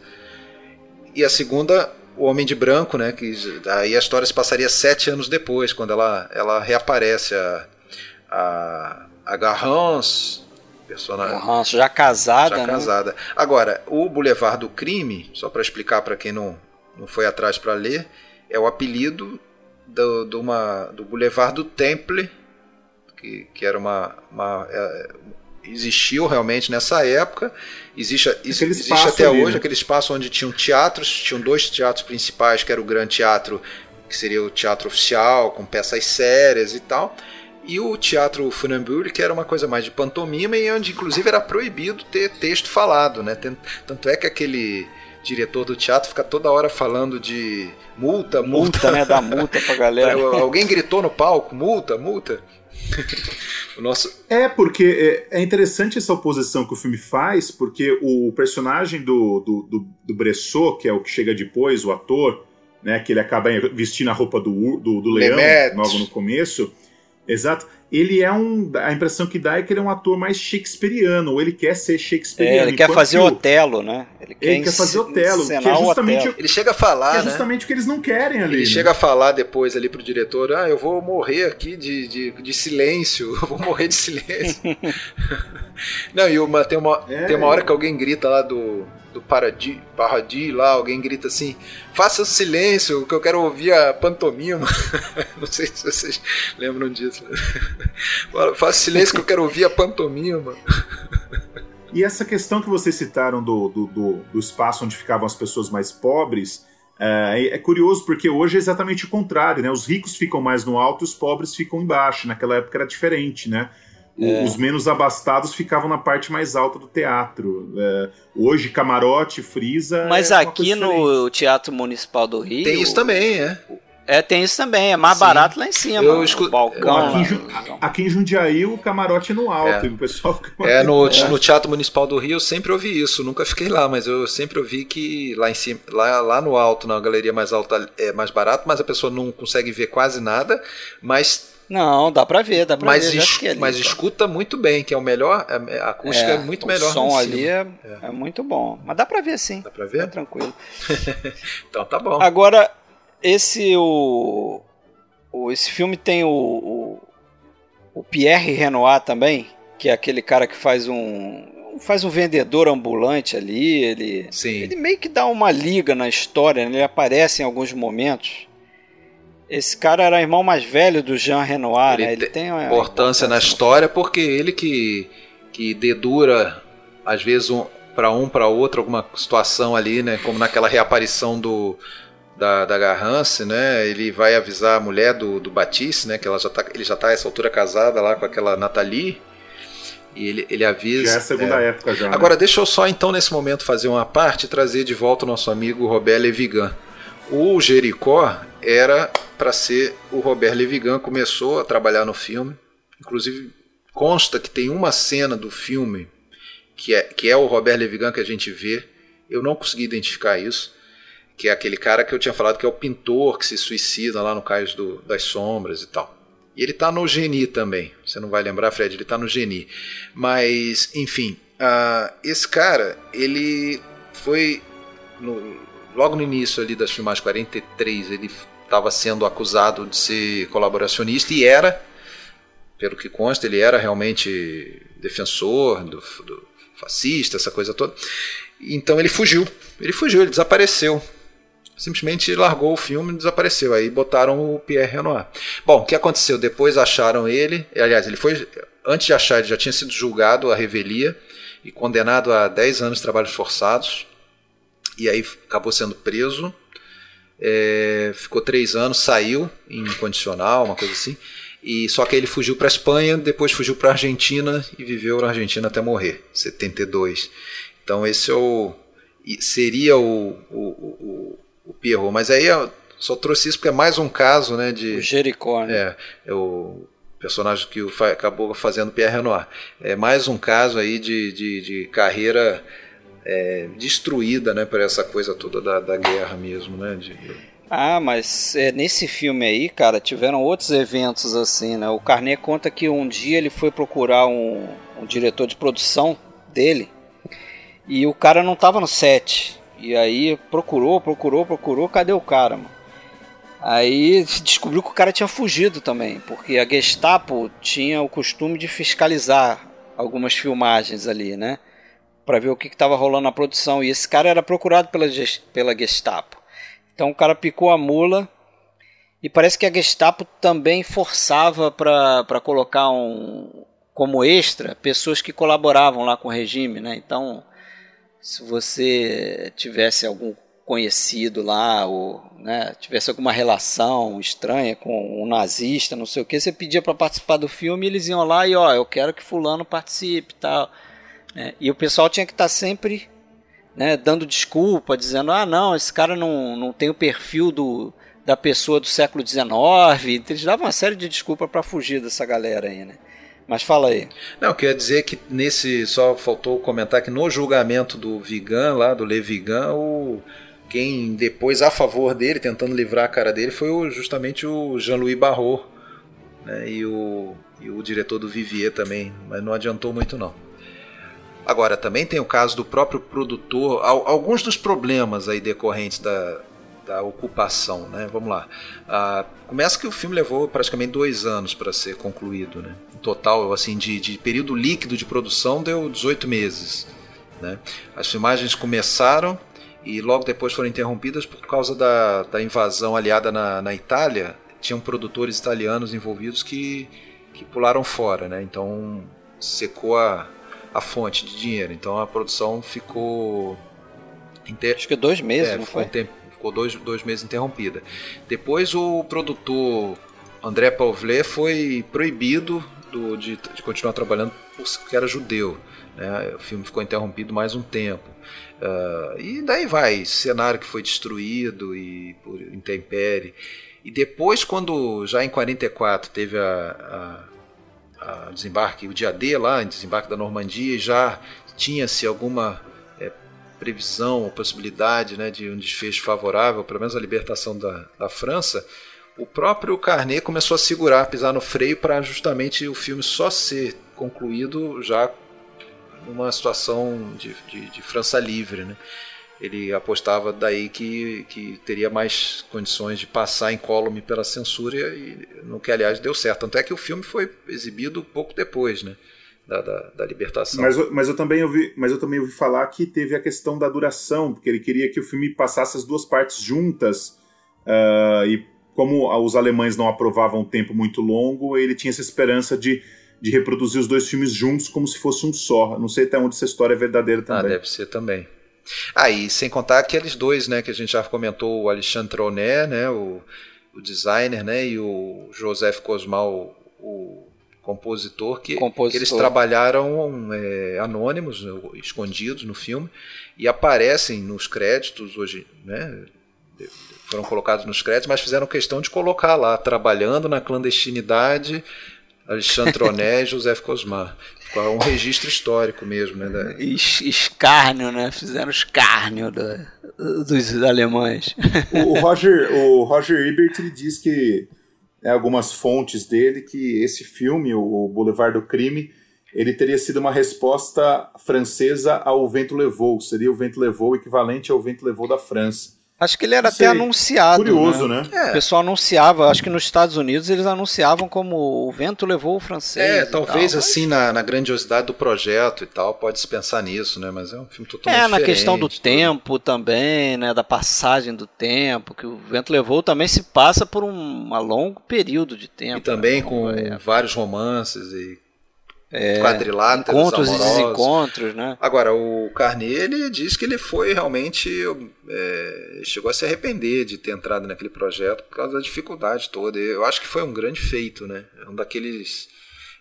E a segunda, O Homem de Branco, né, que aí a história se passaria sete anos depois, quando ela, ela reaparece a, a a Garrance, personagem. Garrance já casada, já né? casada. Agora, o Boulevard do Crime, só para explicar para quem não, não foi atrás para ler, é o apelido do, do, uma, do Boulevard do Temple, que, que era uma, uma é, existiu realmente nessa época, existe, existe até ali, hoje né? aquele espaço onde tinham teatros, tinham dois teatros principais, que era o Grande Teatro, que seria o teatro oficial, com peças sérias e tal, e o teatro Funambule, que era uma coisa mais de pantomima e onde inclusive era proibido ter texto falado, né? Tanto é que aquele diretor do teatro fica toda hora falando de multa, multa, multa né? Dá multa pra galera. Alguém gritou no palco, multa, multa. o nosso... É, porque é, é interessante essa oposição que o filme faz, porque o personagem do, do, do, do Bressot, que é o que chega depois, o ator, né, que ele acaba vestindo a roupa do, do, do leão logo no começo, Exato. Ele é um. A impressão que dá é que ele é um ator mais shakespeariano, ou ele quer ser shakespeariano. É, ele quer fazer o Otelo, né? Ele quer, ele quer fazer Otelo, que é justamente. O, ele chega a falar. Que é né? justamente né? o que eles não querem ali. Ele né? chega a falar depois ali pro diretor: ah, eu vou morrer aqui de, de, de silêncio, eu vou morrer de silêncio. não, e uma, tem, uma, é, tem uma hora que alguém grita lá do do Paradis, Paradis lá, alguém grita assim: faça silêncio, que eu quero ouvir a pantomima. Não sei se vocês lembram disso. faça silêncio, que eu quero ouvir a pantomima. E essa questão que vocês citaram do, do, do, do espaço onde ficavam as pessoas mais pobres. É, é, curioso porque hoje é exatamente o contrário, né? Os ricos ficam mais no alto e os pobres ficam embaixo. Naquela época era diferente, né? É. Os menos abastados ficavam na parte mais alta do teatro. É, hoje, camarote, frisa. Mas é aqui no Teatro Municipal do Rio. Tem isso também, é. É, tem isso também, é mais Sim. barato lá em cima. Eu escuto, balcão. Aqui em, Ju, aqui em, Jundiaí o camarote é no alto, é. o pessoal fica É, no, no Teatro Municipal do Rio eu sempre ouvi isso, nunca fiquei lá, mas eu sempre ouvi que lá em cima, lá, lá no alto, na galeria mais alta é mais barato, mas a pessoa não consegue ver quase nada, mas não, dá pra ver, dá pra mas ver. Es, ali, mas escuta muito bem, que é o melhor, a acústica é, é muito melhor. O som ali é, é, é. muito bom. Mas dá pra ver sim. Dá pra ver? Tá tranquilo. então tá bom. Agora, esse o, o esse filme tem o, o, o Pierre Renoir também, que é aquele cara que faz um faz um vendedor ambulante ali, ele Sim. ele meio que dá uma liga na história, né? ele aparece em alguns momentos. Esse cara era irmão mais velho do Jean Renoir, ele, né? ele tem uma importância na história porque ele que, que dedura, às vezes, um, para um, para outro, alguma situação ali, né? Como naquela reaparição do, da, da Garrance, né? Ele vai avisar a mulher do, do Batiste, né? Que ela já tá, ele já está a essa altura casada lá com aquela Nathalie. E ele, ele avisa. Já é a segunda é. época já. Né? Agora, deixa eu só então nesse momento fazer uma parte e trazer de volta o nosso amigo Robert Levigan. O Jericó era para ser o Robert Levigan começou a trabalhar no filme, inclusive consta que tem uma cena do filme que é, que é o Robert Levigan que a gente vê. Eu não consegui identificar isso, que é aquele cara que eu tinha falado que é o pintor que se suicida lá no Cais do, das Sombras e tal. E ele está no Geni também. Você não vai lembrar, Fred, ele está no Geni. Mas, enfim, uh, esse cara, ele foi no, logo no início ali das filmagens 43, ele estava sendo acusado de ser colaboracionista e era, pelo que consta, ele era realmente defensor do, do fascista, essa coisa toda. Então ele fugiu. Ele fugiu, ele desapareceu. Simplesmente largou o filme e desapareceu. Aí botaram o Pierre Renoir. Bom, o que aconteceu? Depois acharam ele. Aliás, ele foi. Antes de achar, ele já tinha sido julgado a revelia e condenado a 10 anos de trabalhos forçados. E aí acabou sendo preso. É, ficou três anos, saiu em condicional, uma coisa assim. E só que ele fugiu para a Espanha, depois fugiu para a Argentina e viveu na Argentina até morrer, 72. Então esse é o seria o, o, o, o Pierrot, mas aí eu só trouxe isso porque é mais um caso, né, de o Jericó, né? É, é o personagem que acabou fazendo Pierre Renoir. É mais um caso aí de, de, de carreira é, destruída, né, por essa coisa toda da, da guerra mesmo, né, de, ah, mas é, nesse filme aí, cara, tiveram outros eventos assim, né? O Carnet conta que um dia ele foi procurar um, um diretor de produção dele e o cara não tava no set. E aí procurou, procurou, procurou, cadê o cara, mano? Aí descobriu que o cara tinha fugido também, porque a Gestapo tinha o costume de fiscalizar algumas filmagens ali, né? Pra ver o que estava rolando na produção. E esse cara era procurado pela, pela Gestapo. Então o cara picou a mula e parece que a Gestapo também forçava para colocar um como extra pessoas que colaboravam lá com o regime, né? Então, se você tivesse algum conhecido lá ou né, tivesse alguma relação estranha com um nazista, não sei o que, você pedia para participar do filme e eles iam lá e ó, eu quero que fulano participe, tal. Né? E o pessoal tinha que estar tá sempre né, dando desculpa, dizendo: ah, não, esse cara não, não tem o perfil do, da pessoa do século XIX. Eles davam uma série de desculpas para fugir dessa galera aí, né? Mas fala aí. Não, quer dizer que nesse. Só faltou comentar que no julgamento do Vigan, lá, do Le Vigan, o, quem depois a favor dele, tentando livrar a cara dele, foi o, justamente o Jean-Louis Barrault. Né, e, o, e o diretor do Vivier também, mas não adiantou muito não. Agora, também tem o caso do próprio produtor, alguns dos problemas aí decorrentes da, da ocupação, né? Vamos lá. Ah, começa que o filme levou praticamente dois anos para ser concluído, né? Em total, assim, de, de período líquido de produção deu 18 meses, né? As filmagens começaram e logo depois foram interrompidas por causa da, da invasão aliada na, na Itália. Tinham produtores italianos envolvidos que, que pularam fora, né? Então secou a, a fonte de dinheiro. Então a produção ficou. Inter... Acho que dois meses, é, não foi? Um tempo, ficou dois, dois meses interrompida. Depois o produtor André Pauvlet foi proibido do, de, de, continuar trabalhando porque era judeu. Né? O filme ficou interrompido mais um tempo. Uh, e daí vai, cenário que foi destruído e por intempérie. E depois, quando já em 44 teve a, a a desembarque, o dia D lá, em desembarque da Normandia, já tinha-se alguma é, previsão ou possibilidade né, de um desfecho favorável, pelo menos a libertação da, da França, o próprio Carnet começou a segurar, pisar no freio para justamente o filme só ser concluído já numa situação de, de, de França livre. Né? Ele apostava daí que, que teria mais condições de passar incólume pela censura e no que aliás deu certo. Tanto é que o filme foi exibido pouco depois, né? Da, da, da, libertação. Mas, mas, eu também ouvi, mas eu também ouvi falar que teve a questão da duração, porque ele queria que o filme passasse as duas partes juntas, uh, e como os alemães não aprovavam um tempo muito longo, ele tinha essa esperança de, de reproduzir os dois filmes juntos como se fosse um só. Não sei até onde essa história é verdadeira ah, também. Ah, deve ser também. Aí, ah, sem contar aqueles dois, né, que a gente já comentou, o Alexandre Troné, né, o, o designer, né, e o Joseph Cosmal, o compositor, que, compositor. que eles trabalharam é, anônimos, escondidos no filme, e aparecem nos créditos hoje, né, foram colocados nos créditos, mas fizeram questão de colocar lá, trabalhando na clandestinidade, Alexandre Troné e José Cosmar. É um registro histórico mesmo, né? Da... Escárnio, né? Fizeram escárnio do, dos alemães. O, Roger, o Roger Ebert ele diz que né, algumas fontes dele que esse filme, o Boulevard do Crime, ele teria sido uma resposta francesa ao Vento Levou. Seria o Vento Levou equivalente ao Vento Levou da França. Acho que ele era até anunciado. Curioso, né? né? É. O pessoal anunciava, acho que nos Estados Unidos eles anunciavam como o vento levou o francês. É, talvez tal, assim na, na, grandiosidade do projeto e tal, pode-se pensar nisso, né? Mas é um filme totalmente É, na questão do tudo. tempo também, né? Da passagem do tempo, que o vento levou também se passa por um, um longo período de tempo. E também né? com é. vários romances e é, quadriláteros encontros amorosos. e desencontros, né? Agora, o Carney, ele diz que ele foi realmente é, chegou a se arrepender de ter entrado naquele projeto por causa da dificuldade toda. Eu acho que foi um grande feito, né? É um daqueles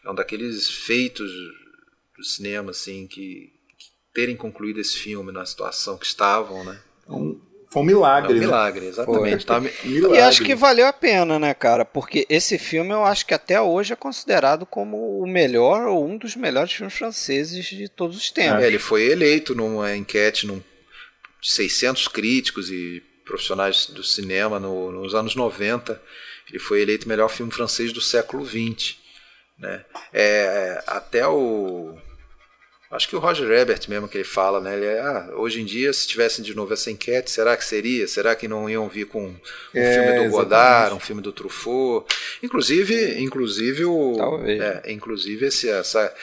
é um daqueles feitos do cinema assim que, que terem concluído esse filme na situação que estavam, né? Um, foi um milagre. É um né? milagre, exatamente. Tá, milagre. E acho que valeu a pena, né, cara? Porque esse filme eu acho que até hoje é considerado como o melhor ou um dos melhores filmes franceses de todos os tempos. É, ele foi eleito numa enquete num 600 críticos e profissionais do cinema no, nos anos 90. Ele foi eleito melhor filme francês do século XX. Né? É, até o Acho que o Roger Ebert mesmo que ele fala, né? Ele é, ah, hoje em dia, se tivessem de novo essa enquete, será que seria? Será que não iam vir com um é, filme do Godard, um filme do Truffaut? Inclusive, inclusive o, é, inclusive esse, essa,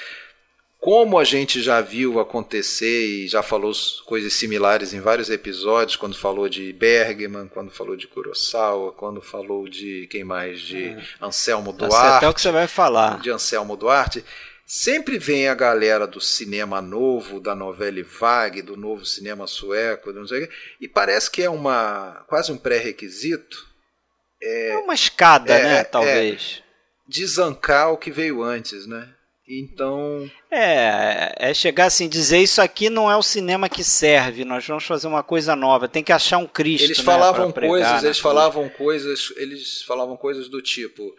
como a gente já viu acontecer e já falou coisas similares em vários episódios, quando falou de Bergman, quando falou de Kurosawa, quando falou de quem mais, de é. Anselmo Duarte. Até o que você vai falar. De Anselmo Duarte Sempre vem a galera do cinema novo, da novela vague, do novo cinema sueco, não sei o quê, e parece que é uma quase um pré-requisito. É, é, uma escada, é, né? É, talvez. É, desancar o que veio antes, né? Então. É, é chegar assim, dizer isso aqui não é o cinema que serve, nós vamos fazer uma coisa nova, tem que achar um Cristo. Eles né, falavam coisas, eles falavam coisas, eles falavam coisas do tipo,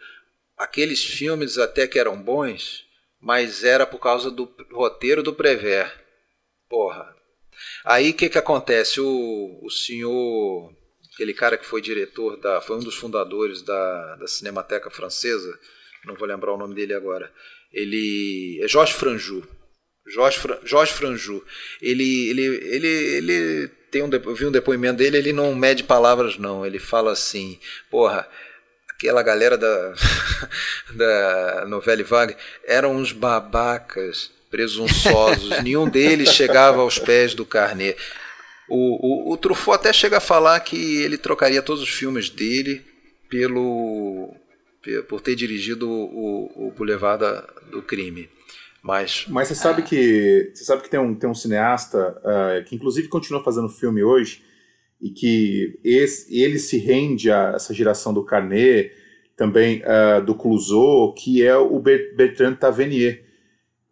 aqueles filmes até que eram bons, mas era por causa do roteiro do Prever. Porra. Aí o que, que acontece? O, o senhor, aquele cara que foi diretor, da, foi um dos fundadores da, da Cinemateca Francesa, não vou lembrar o nome dele agora, ele é Jorge Franju. Jorge, Jorge Franju. Ele, ele, ele, ele tem um, eu vi um depoimento dele, ele não mede palavras não, ele fala assim, porra, aquela galera da, da novela vague eram uns babacas presunçosos, nenhum deles chegava aos pés do Carnet. O, o, o Truffaut até chega a falar que ele trocaria todos os filmes dele pelo por ter dirigido o, o Boulevard do Crime. Mas, Mas você sabe que você sabe que tem um, tem um cineasta uh, que inclusive continua fazendo filme hoje e que esse, ele se rende a essa geração do Carnet, também uh, do Clouseau, que é o Bertrand Tavernier.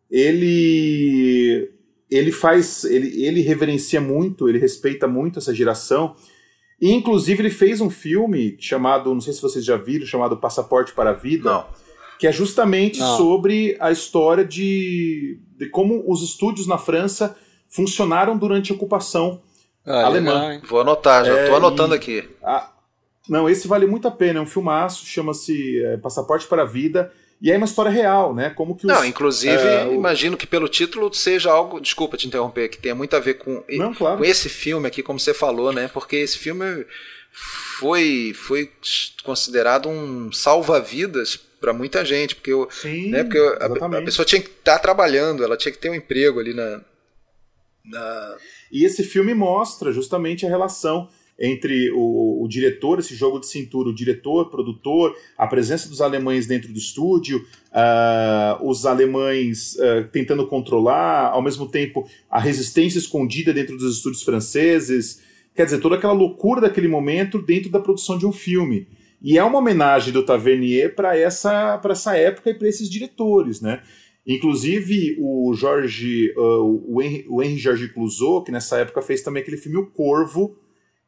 Ele ele faz, ele, ele reverencia muito, ele respeita muito essa geração. E inclusive ele fez um filme chamado, não sei se vocês já viram, chamado Passaporte para a Vida, não. que é justamente não. sobre a história de, de como os estúdios na França funcionaram durante a ocupação ah, alemã. Legal, Vou anotar, já estou é, anotando aqui. A, não, esse vale muito a pena. É um filmaço, chama-se é, Passaporte para a Vida. E é uma história real, né? Como que os, Não, inclusive, é, o... imagino que pelo título seja algo. Desculpa te interromper, que tenha muito a ver com, Não, claro. com esse filme aqui, como você falou, né? Porque esse filme foi, foi considerado um salva-vidas para muita gente, porque, eu, Sim, né, porque a, a, pessoa tinha que estar tá trabalhando, ela tinha que ter um emprego ali na, na... E esse filme mostra justamente a relação entre o, o, diretor, esse jogo de cintura, o diretor, produtor, a presença dos alemães dentro do estúdio, uh, os alemães uh, tentando controlar, ao mesmo tempo a resistência escondida dentro dos estúdios franceses, quer dizer, toda aquela loucura daquele momento dentro da produção de um filme. E é uma homenagem do Tavernier para essa, essa época e para esses diretores, né? Inclusive o Jorge, uh, o, Henri, o Henri Georges Clouzot, que nessa época fez também aquele filme O Corvo,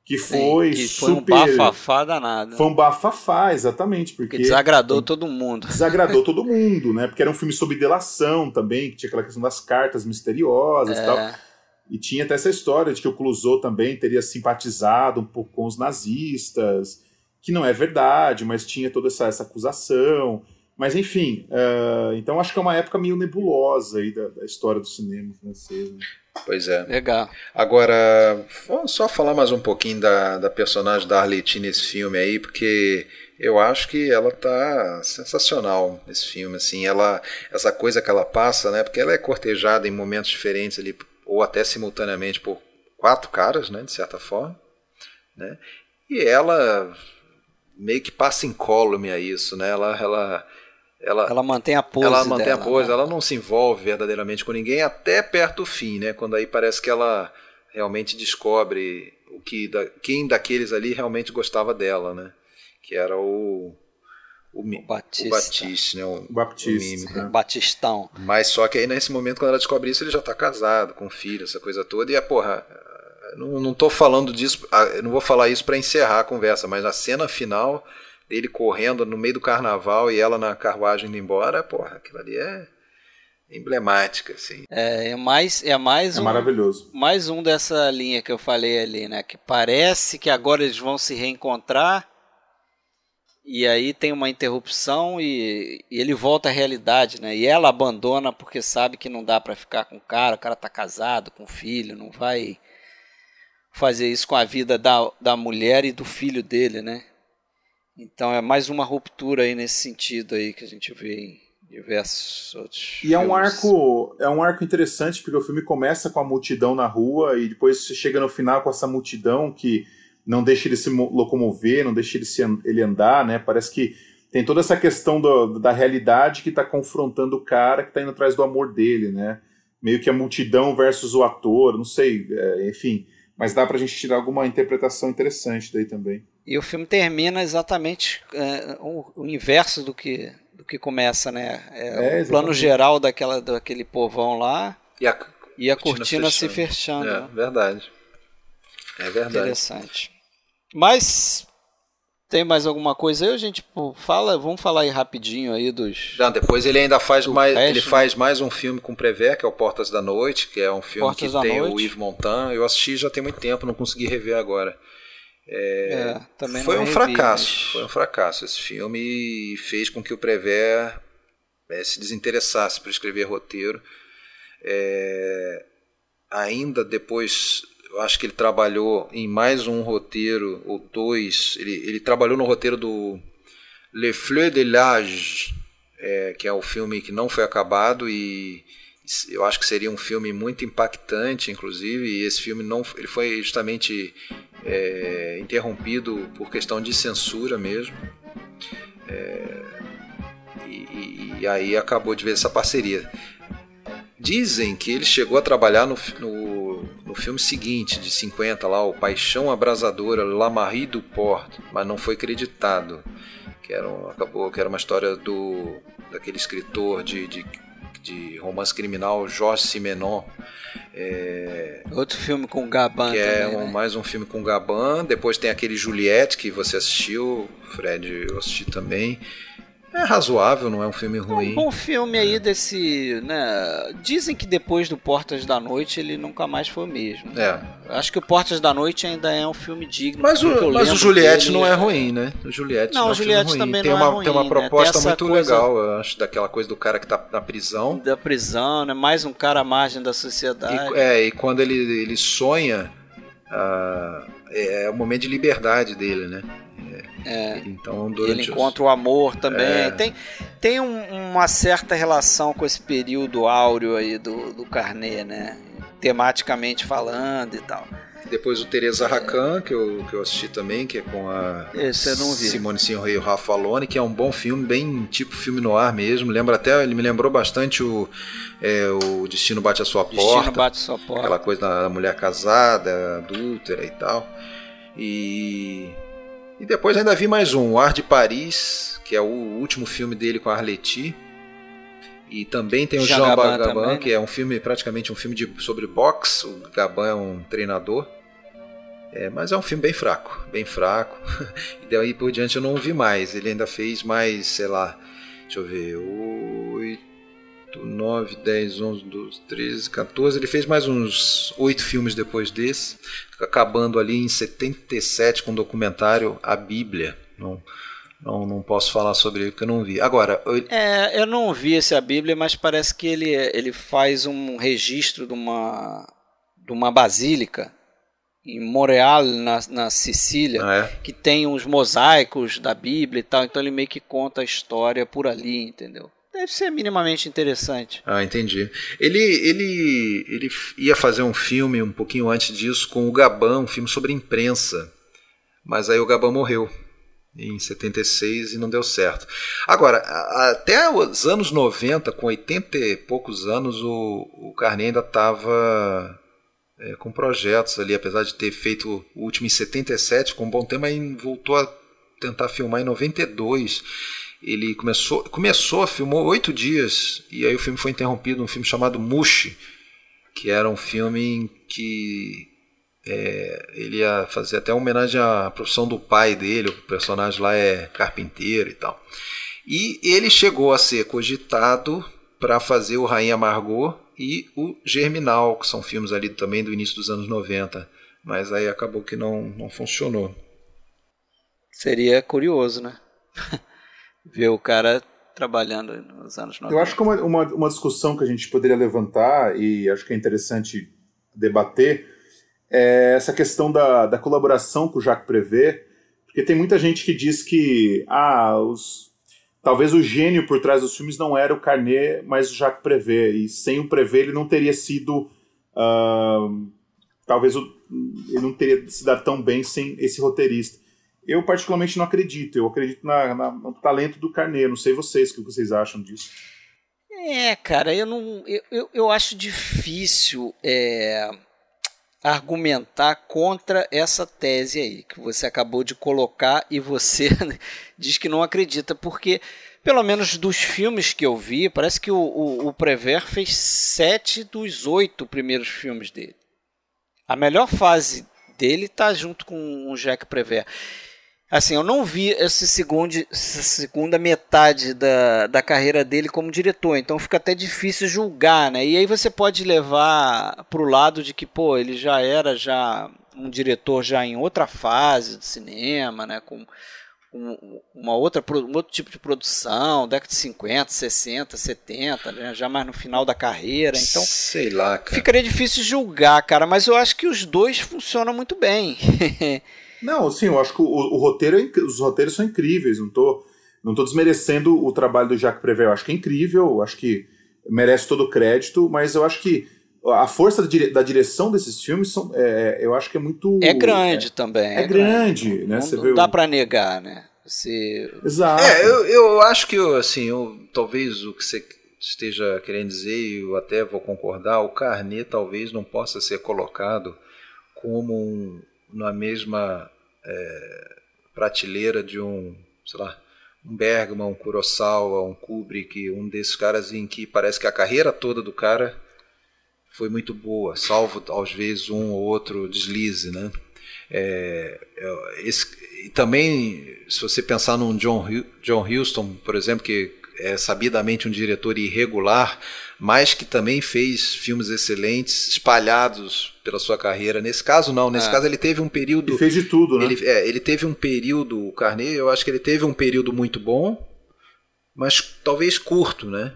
que foi Sim, que super. Foi um bafafá danado. Foi um bafafá, exatamente. Porque que desagradou todo mundo. Desagradou todo mundo, né? Porque era um filme sobre delação também, que tinha aquela questão das cartas misteriosas e É. tal. E tinha até essa história de que o Clouseau também teria simpatizado um pouco com os nazistas, que não é verdade, mas tinha toda essa, essa acusação. Mas enfim, eh, então acho que é uma época meio nebulosa aí da, da história do cinema francês. né? Pois é. Legal. Agora, vamos só falar mais um pouquinho da, da personagem da Arletty nesse filme aí, porque eu acho que ela tá sensacional nesse filme, assim, ela essa coisa que ela passa, né? Porque ela é cortejada em momentos diferentes ali, ou até simultaneamente por quatro caras, né? De certa forma, né? E ela meio que passa incólume a isso, né? Ela, ela, ela, Ela mantém a pose ela mantém dela, a pose, né? ela não se envolve verdadeiramente com ninguém até perto do fim, né? Quando aí parece que ela realmente descobre o que da, quem daqueles ali realmente gostava dela, né? Que era o o, O Batista. o Batiste, né? O, Baptiste, o mímico. né? Batistão. Mas só que aí nesse momento quando ela descobre isso, ele já tá casado, com filho, essa coisa toda e a porra, não, não tô falando disso, ah, não vou falar isso para encerrar a conversa, mas a cena final dele correndo no meio do carnaval e ela na carruagem indo embora, porra, aquilo ali é emblemática, assim. É, é mais, é mais É um, maravilhoso. mais um dessa linha que eu falei ali, né? Que parece que agora eles vão se reencontrar e aí tem uma interrupção e, e ele volta à realidade, né? E ela abandona porque sabe que não dá pra ficar com o cara, o cara tá casado, com filho, não vai fazer isso com a vida da, da mulher e do filho dele, né? Então é mais uma ruptura aí nesse sentido aí que a gente vê em diversos outros E é um filmes. arco, é um arco interessante porque o filme começa com a multidão na rua e depois você chega no final com essa multidão que não deixa ele se mo- locomover, não deixa ele, se, ele andar, né? Parece que tem toda essa questão do- da realidade que está confrontando o cara que está indo atrás do amor dele, né? Meio que a multidão versus o ator, não sei, é, enfim. Mas dá pra gente tirar alguma interpretação interessante daí também. E o filme termina exatamente é, o, o inverso do que, do que começa, né? É, É, o plano geral daquela, daquele povão lá E a e a Cortina cortina, se fechando. fechando. É, né? verdade. É verdade. Interessante. Mas tem mais alguma coisa aí? A gente pô, fala, vamos falar aí rapidinho aí dos. Já, depois ele ainda faz mais, resto, ele né? faz mais um filme com Prévert, que é o Portas da Noite, que é um filme Portas que tem o Noite. Yves Montand. Eu assisti já tem muito tempo, não consegui rever agora. É, também foi um revi, fracasso, mas- foi um fracasso esse filme e fez com que o Prévert eh, se desinteressasse por escrever roteiro. É, ainda depois, eu acho que ele trabalhou em mais um roteiro ou dois. Ele, ele trabalhou no roteiro do Le Fleur de l'Âge, é, que é o filme que não foi acabado e eu acho que seria um filme muito impactante, inclusive. E esse filme não, ele foi justamente é, interrompido por questão de censura mesmo. É, e, e- aí acabou de ver essa parceria. Dizem que ele chegou a trabalhar no, no, no filme seguinte, de 50, lá, o Paixão Abrasadora, La Marie du Port, mas não foi acreditado. Que era, um- acabou, que era uma história do, daquele escritor de, de, de romance criminal, Jorge Simenon. É, Outro filme com Gaban que é também, um- né? mais um filme com Gaban. Depois tem aquele Juliette que você assistiu, Fred, eu assisti também. É razoável, não é um filme É um ruim. bom filme aí desse, né? Dizem que depois do Portas da Noite ele nunca mais foi o mesmo. É. Acho que o Portas da Noite ainda é um filme digno. Mas o, mas o Juliette não é ruim, né? O Juliette Não, não, é um filme Juliette ruim. também tem não uma, é ruim, tem uma né? proposta Tem essa muito coisa- legal, eu acho, daquela coisa do cara que tá na prisão. da prisão, né? Mais um cara à margem da sociedade. E, é, e quando ele, ele sonha, é, é o momento de liberdade dele, né? É. Então, ele os- encontra o amor também. É. Tem, tem um- uma certa relação com esse período áureo aí do, do Carnet, né? Tematicamente falando e tal. Depois o Teresa Racan, que eu, que eu assisti também, que é com a. Simone Sinho e o Rafa Alone, que é um bom filme, bem tipo filme no ar mesmo. Lembra até, ele me lembrou bastante o, é, o Destino Bate a Sua Destino Porta. bate sua porta. aquela coisa da mulher casada, adúltera e tal. E, e depois ainda vi mais um, O Ar de Paris, que é o último filme dele com a Arletty. E também tem o Jean Jean Gabin Gabin, também, né? que é um filme praticamente um filme de, sobre boxe. O Gabin é um treinador. É, mas é um filme bem fraco, bem fraco. e daí por diante eu não vi mais. Ele ainda fez mais, sei lá, deixa eu ver, 8, 9, 10, 11, 12, 13, 14. Ele fez mais uns 8 filmes depois desse, acabando ali em 77 com o documentário A Bíblia. Não, não, não posso falar sobre ele porque eu não vi. Agora. Eu... É, eu não vi esse a Bíblia, mas parece que ele, ele faz um registro de uma, de uma basílica em Montreal, na, na Sicília, ah, é? que tem uns mosaicos da Bíblia e tal. Então ele meio que conta a história por ali, entendeu? Deve ser minimamente interessante. Ah, entendi. Ele, ele, ele ia fazer um filme um pouquinho antes disso com o Gabão, um filme sobre imprensa. Mas aí o Gabão morreu em 76 e não deu certo. Agora, até os anos 90, com 80 e poucos anos, o, o Carney ainda estava é, com projetos ali, apesar de ter feito o último em 77 com um bom tema, e voltou a tentar filmar em 92. Ele começou, começou, filmou oito dias, e aí o filme foi interrompido, um filme chamado Mushi, que era um filme que é, ele ia fazer até homenagem à profissão do pai dele, o personagem lá é carpinteiro e tal. E ele chegou a ser cogitado para fazer o Rainha Margot e o Germinal, que são filmes ali também do início dos anos 90, mas aí acabou que não, não funcionou. Seria curioso, né? Ver o cara trabalhando nos anos 90. Eu acho que uma, uma, uma discussão que a gente poderia levantar, e acho que é interessante debater, é essa questão da, da colaboração com o Jacques Prevé, porque tem muita gente que diz que ah, os, talvez o gênio por trás dos filmes não era o Carnet, mas o Jacques Prevé, e sem o Prevé ele não teria sido. Uh, talvez o, ele não teria se dado tão bem sem esse roteirista. Eu, particularmente, não acredito. Eu acredito na, na, no talento do Carnet. Não sei vocês, o que vocês acham disso. É, cara, eu não. Eu, eu, eu acho difícil. É argumentar contra essa tese aí que você acabou de colocar e você diz que não acredita, porque pelo menos dos filmes que eu vi, parece que o, o, o Prever fez sete dos oito primeiros filmes dele. A melhor fase dele está junto com o Jack Prever. Assim, eu não vi esse segundo, essa segunda metade da, da carreira dele como diretor, então fica até difícil julgar, né? E aí você pode levar para o lado de que, pô, ele já era já um diretor já em outra fase do cinema, né? Com, com uma outra, um outro tipo de produção, década de 50, 60, 70, né? já mais no final da carreira. Então, sei lá, cara. Ficaria difícil julgar, cara, mas eu acho que os dois funcionam muito bem. Não, sim, eu acho que o, o roteiro, é os roteiros são incríveis, não tô, não tô desmerecendo o trabalho do Jacques Prévert, eu acho que é incrível, eu acho que merece todo o crédito, mas eu acho que a força da direção desses filmes são, é, eu acho que é muito é grande é, também é, é grande, grande, né? Não, não dá para negar, né? Você... Exato. É, eu, eu acho que assim, eu, talvez o que você esteja querendo dizer, e eu até vou concordar, o Carnet talvez não possa ser colocado como um, na mesma é, prateleira de um, sei lá, um Bergman, um Kurosawa, um Kubrick, um desses caras em que parece que a carreira toda do cara foi muito boa, salvo às vezes um ou outro deslize, né? É, é esse, e também, se você pensar num John, John Huston, por exemplo, que é sabidamente um diretor irregular, mas que também fez filmes excelentes espalhados pela sua carreira. Nesse caso, não. Nesse é. caso, ele teve um período. Ele fez de tudo, né? Ele, é, ele teve um período, o Carnet, eu acho que ele teve um período muito bom, mas talvez curto, né?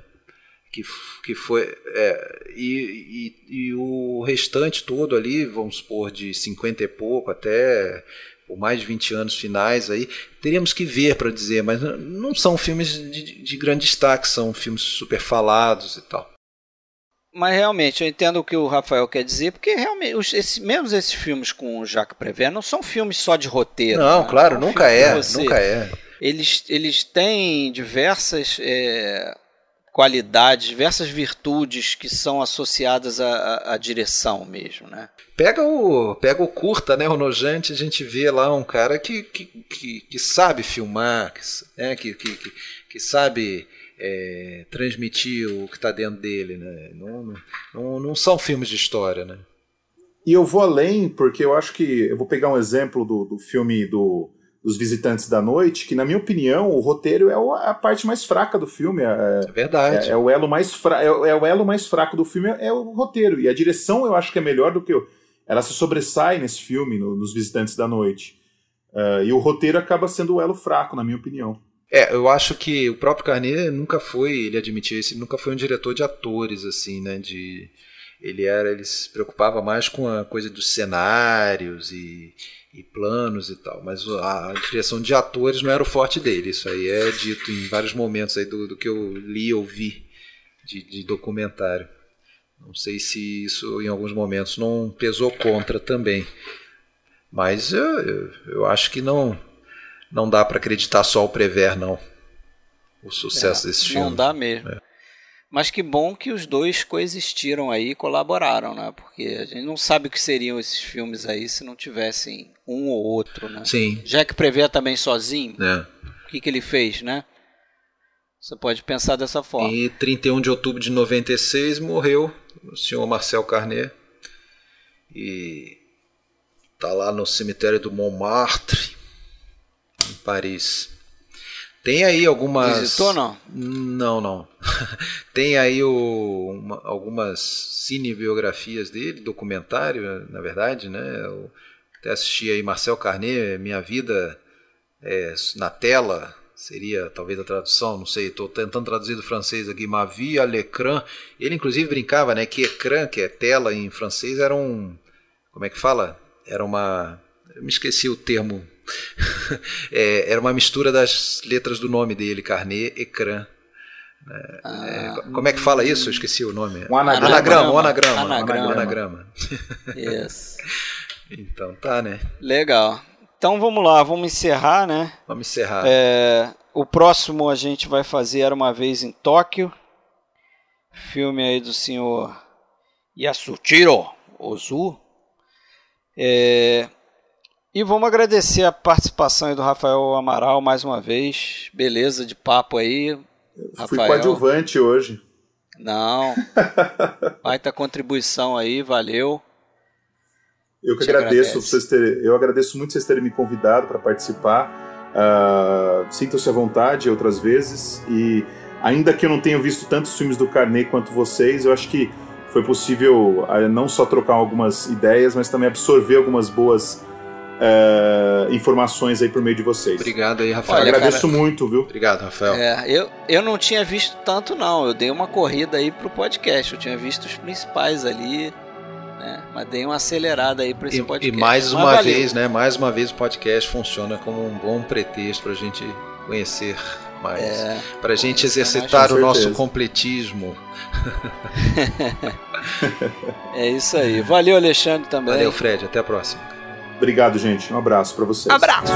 Que, que foi. É, e, e, e o restante todo ali, vamos supor, de 50 e pouco até por mais de 20 anos finais aí, teríamos que ver para dizer, mas não são filmes de, de grande destaque, são filmes super falados e tal. Mas realmente, eu entendo o que o Rafael quer dizer, porque realmente, os, esse, mesmo esses filmes com o Jacques Prévert não são filmes só de roteiro. Não, né? claro, nunca é, nunca é. Eles, eles têm diversas é, qualidades, diversas virtudes que são associadas à, à, direção mesmo, né? Pega o, pega o curta, né, o nojante, a gente vê lá um cara que, que, que, que sabe filmar, que, né, que, que, que sabe é, transmitir o que está dentro dele, né? Não, não, não são filmes de história, né? E eu vou além, porque eu acho que. Eu vou pegar um exemplo do, do filme do, dos Visitantes da Noite, que, na minha opinião, o roteiro é a parte mais fraca do filme. É, é verdade. É, é, o elo mais fra, é, é, o elo mais fraco do filme, é, o roteiro. E a direção eu acho que é melhor do que. Ela se sobressai nesse filme, no, nos Visitantes da Noite. Uh, e o roteiro acaba sendo o elo fraco, na minha opinião. É, eu acho que o próprio Carnet nunca foi, ele admitiu isso, nunca foi um diretor de atores, assim, né? De, ele era, ele se preocupava mais com a coisa dos cenários e, e planos e tal, mas a, a, direção de atores não era o forte dele. Isso aí é dito em vários momentos aí do, do que eu li ou vi de, de documentário. Não sei se isso em alguns momentos não pesou contra também. Mas eu, eu, eu acho que não não dá para acreditar só o Prever, não. O sucesso é, desse filme. Não dá mesmo. É. Mas que bom que os dois coexistiram aí e colaboraram, né? Porque a gente não sabe o que seriam esses filmes aí se não tivessem um ou outro, né? Sim. Jack Prever também sozinho. É. O que, que ele fez, né? Você pode pensar dessa forma. E 31 de outubro de 96 morreu o senhor Marcel Carnet. E tá lá no cemitério do Montmartre em Paris. Tem aí algumas. Visitou não? Não, não. Tem aí o, uma, algumas cinebiografias dele, documentário, na verdade, né? Eu até assisti aí Marcel Carnet, Minha Vida é, na Tela, seria talvez a tradução, não sei, estou tentando traduzir do francês aqui, Ma vie à l'écran. Ele inclusive brincava, né, que écran, que é tela em francês, era um. Como é que fala? Era uma. Eu me esqueci o termo é, era uma mistura das letras do nome dele, Carnet Ecrã. É, ah, é, como é que fala isso? Eu esqueci o nome. Um anagrama. Anagrama, um anagrama. Anagrama. anagrama. Yes. então tá, né? Legal. Então vamos lá, vamos encerrar, né? Vamos encerrar. É, o próximo a gente vai fazer Era Uma Vez em Tóquio. Filme aí do senhor Yasutiro Ozu. É, e vamos agradecer a participação do Rafael Amaral mais uma vez. Beleza de papo aí. Eu Rafael. Fui coadjuvante hoje. Não. Baita contribuição aí, valeu. Eu que agradeço vocês terem, eu agradeço muito vocês terem me convidado para participar. Uh, Sintam-se à vontade outras vezes. E ainda que eu não tenha visto tantos filmes do Carnet quanto vocês, eu acho que foi possível uh, não só trocar algumas ideias, mas também absorver algumas boas uh, informações aí por meio de vocês. Obrigado aí, Rafael. Olha, Agradeço cara, muito, viu? Obrigado, Rafael. É, eu, eu não tinha visto tanto, não. Eu dei uma corrida aí pro podcast. Eu tinha visto os principais ali. Né? Mas dei uma acelerada aí para esse e, podcast. E mais uma valeu. vez, né? Mais uma vez o podcast funciona como um bom pretexto para a gente conhecer mais. É, para a gente exercitar o nosso completismo. é isso aí. Valeu, Alexandre, também. Valeu, Fred. Até a próxima. Obrigado, gente. Um abraço para vocês. Abraço.